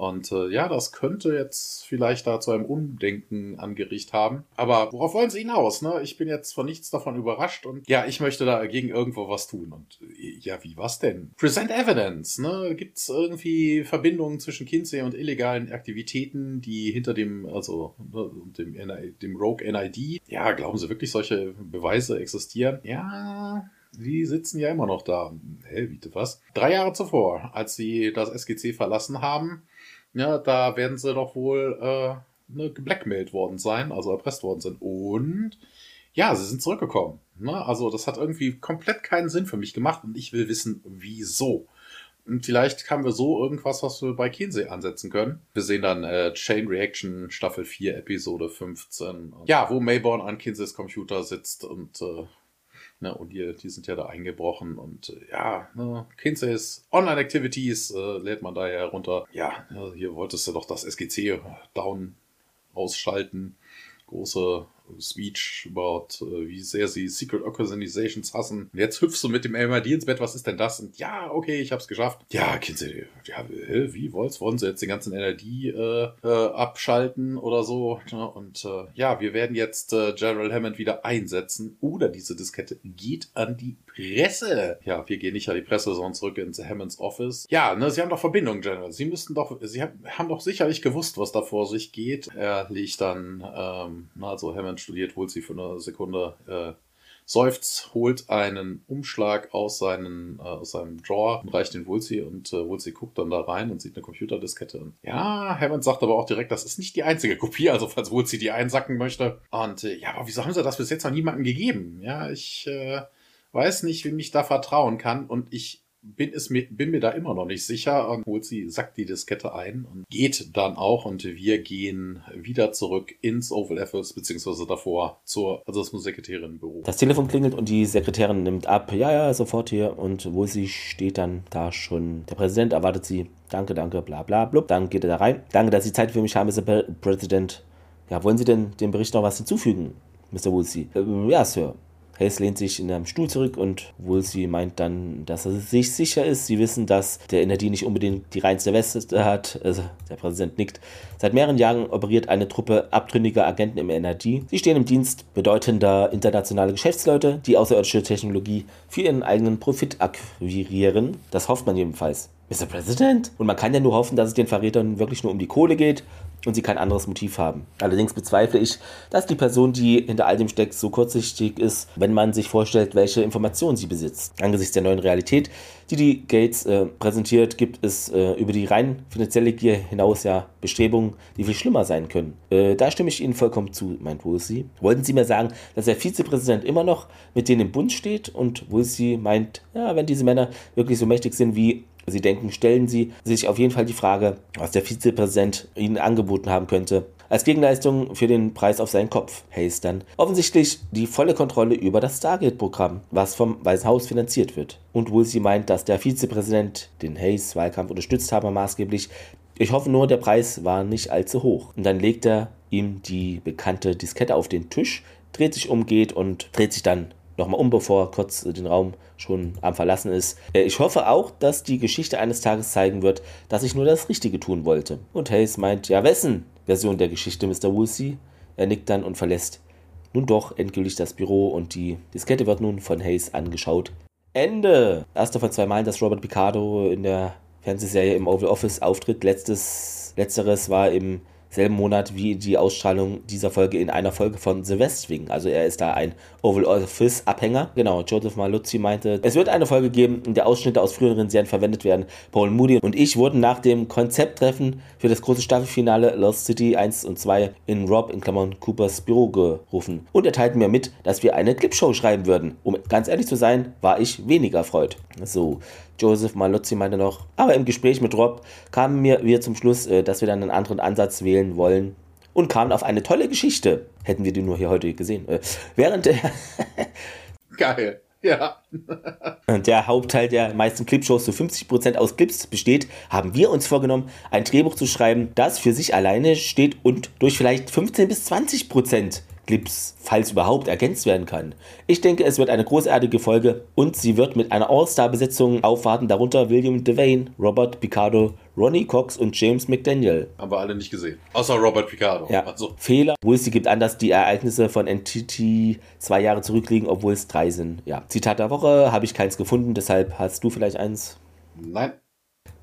und äh, ja, das könnte jetzt vielleicht da zu einem Umdenken angerichtet haben. Aber worauf wollen sie hinaus? Ne? Ich bin jetzt von nichts davon überrascht und ja, ich möchte dagegen irgendwo was tun. Und äh, ja, wie was denn? Present Evidence. Ne? Gibt es irgendwie Verbindungen zwischen Kinsey und illegalen Aktivitäten, die hinter dem, also ne, dem, dem Rogue NID, ja, glauben Sie wirklich, solche Beweise existieren? Ja, die sitzen ja immer noch da. Hä, bitte was? Drei Jahre zuvor, als sie das SGC verlassen haben, ja, da werden sie doch wohl äh, ne, geblackmailt worden sein, also erpresst worden sind. Und ja, sie sind zurückgekommen. Ne? Also das hat irgendwie komplett keinen Sinn für mich gemacht und ich will wissen, wieso. Und vielleicht haben wir so irgendwas, was wir bei Kinsey ansetzen können. Wir sehen dann äh, Chain Reaction Staffel 4, Episode 15. Ja, wo Mayborn an Kinseys Computer sitzt und äh, Ne, und die, die sind ja da eingebrochen und äh, ja, ne, Kinseys Online-Activities äh, lädt man daher herunter. Ja, hier wolltest du doch das SGC down ausschalten. Große Speech about, äh, wie sehr sie Secret Organizations hassen. Und jetzt hüpfst du mit dem MID ins Bett, was ist denn das? Und ja, okay, ich hab's geschafft. Ja, Kinsey, ja, wie wollt's? Wollen sie jetzt den ganzen NRD äh, äh, abschalten oder so? Und äh, ja, wir werden jetzt äh, General Hammond wieder einsetzen oder diese Diskette geht an die Presse. Ja, wir gehen nicht an die Presse, sondern zurück ins Hammonds Office. Ja, ne, sie haben doch Verbindung, General. Sie müssten doch, sie haben doch sicherlich gewusst, was da vor sich geht. Er liegt dann, ähm, also Hammond studiert, holt sie für eine Sekunde, äh, seufzt, holt einen Umschlag aus, seinen, äh, aus seinem Drawer und reicht den Woolsey und äh, Woolsey guckt dann da rein und sieht eine Computerdiskette. Ja, Hammond sagt aber auch direkt, das ist nicht die einzige Kopie, also falls Woolsey die einsacken möchte. Und äh, ja, aber wieso haben sie das bis jetzt noch niemandem gegeben? Ja, ich äh, weiß nicht, wem ich da vertrauen kann und ich bin, es mir, bin mir da immer noch nicht sicher und holt sie, sackt die Diskette ein und geht dann auch und wir gehen wieder zurück ins Oval Office, beziehungsweise davor zur also das Sekretärinnenbüro. Das Telefon klingelt und die Sekretärin nimmt ab, ja, ja, sofort hier und wo sie steht dann da schon. Der Präsident erwartet sie, danke, danke, bla bla blub, dann geht er da rein. Danke, dass Sie Zeit für mich haben, Mr. Präsident. Ja, wollen Sie denn dem Bericht noch was hinzufügen, Mr. Woolsey? Äh, ja, Sir. Hayes lehnt sich in einem Stuhl zurück und Woolsey meint dann, dass er sich sicher ist. Sie wissen, dass der Energie nicht unbedingt die reinste Weste hat. Also der Präsident nickt. Seit mehreren Jahren operiert eine Truppe abtrünniger Agenten im NRD. Sie stehen im Dienst bedeutender internationaler Geschäftsleute, die außerirdische Technologie für ihren eigenen Profit akquirieren. Das hofft man jedenfalls. Mr. President? Und man kann ja nur hoffen, dass es den Verrätern wirklich nur um die Kohle geht und sie kein anderes Motiv haben. Allerdings bezweifle ich, dass die Person, die hinter all dem steckt, so kurzsichtig ist, wenn man sich vorstellt, welche Informationen sie besitzt. Angesichts der neuen Realität, die die Gates äh, präsentiert, gibt es äh, über die rein finanzielle Gier hinaus ja Bestrebungen, die viel schlimmer sein können. Äh, da stimme ich Ihnen vollkommen zu, meint Woolsey. Wollten Sie mir sagen, dass der Vizepräsident immer noch mit denen im Bund steht? Und Woolsey meint, ja, wenn diese Männer wirklich so mächtig sind wie Sie denken, stellen Sie sich auf jeden Fall die Frage, was der Vizepräsident Ihnen angeboten haben könnte. Als Gegenleistung für den Preis auf seinen Kopf. Hayes dann offensichtlich die volle Kontrolle über das Stargate-Programm, was vom Weißen Haus finanziert wird. Und Woolsey meint, dass der Vizepräsident den Hayes-Wahlkampf unterstützt habe maßgeblich. Ich hoffe nur, der Preis war nicht allzu hoch. Und dann legt er ihm die bekannte Diskette auf den Tisch, dreht sich um, geht und dreht sich dann nochmal um, bevor er kurz den Raum schon am Verlassen ist. Äh, ich hoffe auch, dass die Geschichte eines Tages zeigen wird, dass ich nur das Richtige tun wollte. Und Hayes meint, ja, wessen Version der Geschichte, Mr. Woolsey? Er nickt dann und verlässt nun doch endgültig das Büro und die Diskette wird nun von Hayes angeschaut. Ende! Erster von zwei Malen, dass Robert Picardo in der Fernsehserie im Oval Office auftritt. Letztes, letzteres war im selben Monat wie die Ausstrahlung dieser Folge in einer Folge von The West Wing. Also er ist da ein Oval Office Abhänger. Genau, Joseph Maluzzi meinte, es wird eine Folge geben, in der Ausschnitte aus früheren Serien verwendet werden. Paul Moody und ich wurden nach dem Konzepttreffen für das große Staffelfinale Lost City 1 und 2 in Rob in Klammern Coopers Büro gerufen und er teilte mir mit, dass wir eine Clipshow schreiben würden. Um ganz ehrlich zu sein, war ich weniger erfreut. So, Joseph Malozzi meinte noch, aber im Gespräch mit Rob kamen wir, wir zum Schluss, äh, dass wir dann einen anderen Ansatz wählen wollen und kamen auf eine tolle Geschichte. Hätten wir die nur hier heute gesehen. Äh, während der. [laughs] Geil. Ja. [laughs] der Hauptteil der meisten Clipshows zu 50% aus Clips besteht, haben wir uns vorgenommen, ein Drehbuch zu schreiben, das für sich alleine steht und durch vielleicht 15 bis 20% Clips, falls überhaupt, ergänzt werden kann. Ich denke, es wird eine großartige Folge und sie wird mit einer All-Star-Besetzung aufwarten, darunter William Devane, Robert Picardo, Ronnie Cox und James McDaniel. Haben wir alle nicht gesehen. Außer Robert Picardo. Ja. Also. Fehler. Woolsey gibt an, dass die Ereignisse von Entity zwei Jahre zurückliegen, obwohl es drei sind. Ja. Zitat der Woche habe ich keins gefunden, deshalb hast du vielleicht eins? Nein.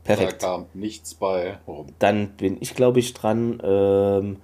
Perfekt. Da kam nichts bei rum. Dann bin ich, glaube ich, dran. Ähm,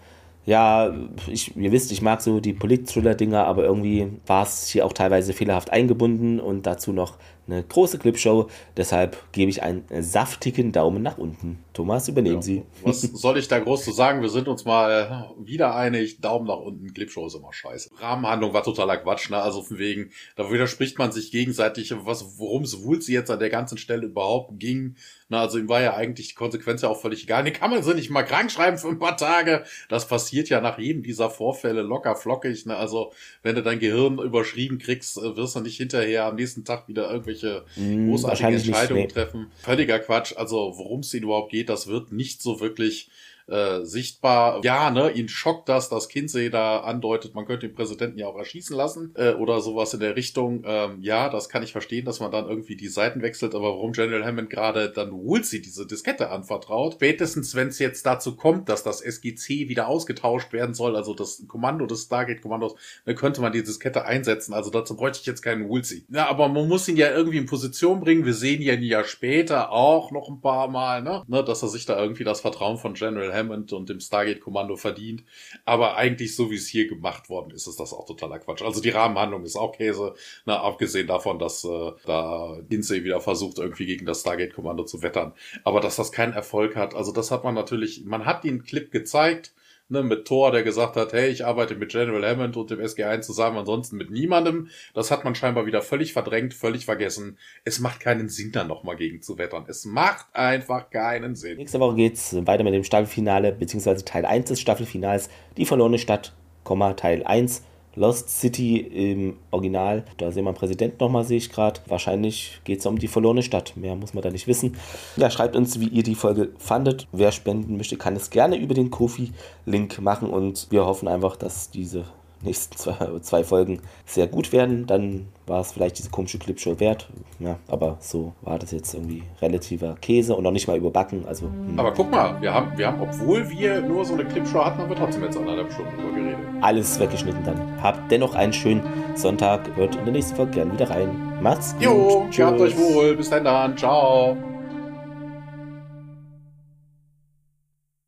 ja, ich, ihr wisst, ich mag so die Polit-Thriller-Dinger, aber irgendwie war es hier auch teilweise fehlerhaft eingebunden und dazu noch eine große Clipshow. Deshalb gebe ich einen saftigen Daumen nach unten. Thomas, übernehmen ja. Sie. Was soll ich da groß zu sagen? Wir sind uns mal wieder einig. Daumen nach unten. Clipshow ist immer scheiße. Rahmenhandlung war totaler Quatsch, ne? Also von wegen, da widerspricht man sich gegenseitig, was, worum es wohl sie jetzt an der ganzen Stelle überhaupt ging. Na, also ihm war ja eigentlich die Konsequenz ja auch völlig egal. Nee, kann man sie nicht mal krank schreiben für ein paar Tage. Das passiert ja nach jedem dieser Vorfälle locker flockig. Ne? Also wenn du dein Gehirn überschrieben kriegst, äh, wirst du nicht hinterher am nächsten Tag wieder irgendwelche mm, großartigen Entscheidungen treffen. Völliger Quatsch. Also worum es ihnen überhaupt geht, das wird nicht so wirklich äh, sichtbar. Ja, ne, ihn schockt das, dass Kinsey da andeutet, man könnte den Präsidenten ja auch erschießen lassen äh, oder sowas in der Richtung. Ähm, ja, das kann ich verstehen, dass man dann irgendwie die Seiten wechselt, aber warum General Hammond gerade dann Woolsey diese Diskette anvertraut? Spätestens, wenn es jetzt dazu kommt, dass das SGC wieder ausgetauscht werden soll, also das Kommando des Stargate-Kommandos, dann könnte man die Diskette einsetzen. Also dazu bräuchte ich jetzt keinen Woolsey. Ja, aber man muss ihn ja irgendwie in Position bringen. Wir sehen ja ein Jahr später auch noch ein paar Mal, ne, ne dass er sich da irgendwie das Vertrauen von General Hammond und dem Stargate-Kommando verdient. Aber eigentlich, so wie es hier gemacht worden ist, ist das auch totaler Quatsch. Also die Rahmenhandlung ist auch Käse, na, abgesehen davon, dass äh, da Lindsay wieder versucht, irgendwie gegen das Stargate-Kommando zu wettern. Aber dass das keinen Erfolg hat, also das hat man natürlich, man hat den Clip gezeigt, ne, mit Thor, der gesagt hat, hey, ich arbeite mit General Hammond und dem SG1 zusammen, ansonsten mit niemandem. Das hat man scheinbar wieder völlig verdrängt, völlig vergessen. Es macht keinen Sinn, da nochmal gegen zu wettern. Es macht einfach keinen Sinn. Nächste Woche geht's weiter mit dem Staffelfinale, beziehungsweise Teil 1 des Staffelfinals, die verlorene Stadt, Teil 1. Lost City im Original. Da sehen wir den Präsidenten nochmal, sehe ich gerade. Wahrscheinlich geht es um die verlorene Stadt. Mehr muss man da nicht wissen. Ja, schreibt uns, wie ihr die Folge fandet. Wer spenden möchte, kann es gerne über den Kofi-Link machen. Und wir hoffen einfach, dass diese nächsten zwei, zwei Folgen sehr gut werden, dann war es vielleicht diese komische Clipshow wert. Ja, aber so war das jetzt irgendwie relativer Käse und noch nicht mal überbacken. Also, hm. Aber guck mal, wir haben, wir haben, obwohl wir nur so eine Clipshow hatten, haben wir trotzdem jetzt anderthalb Stunden drüber geredet. Alles weggeschnitten dann. Habt dennoch einen schönen Sonntag. Hört in der nächsten Folge gerne wieder rein. Macht's gut. Jo, habt euch wohl. Bis dann. Ciao.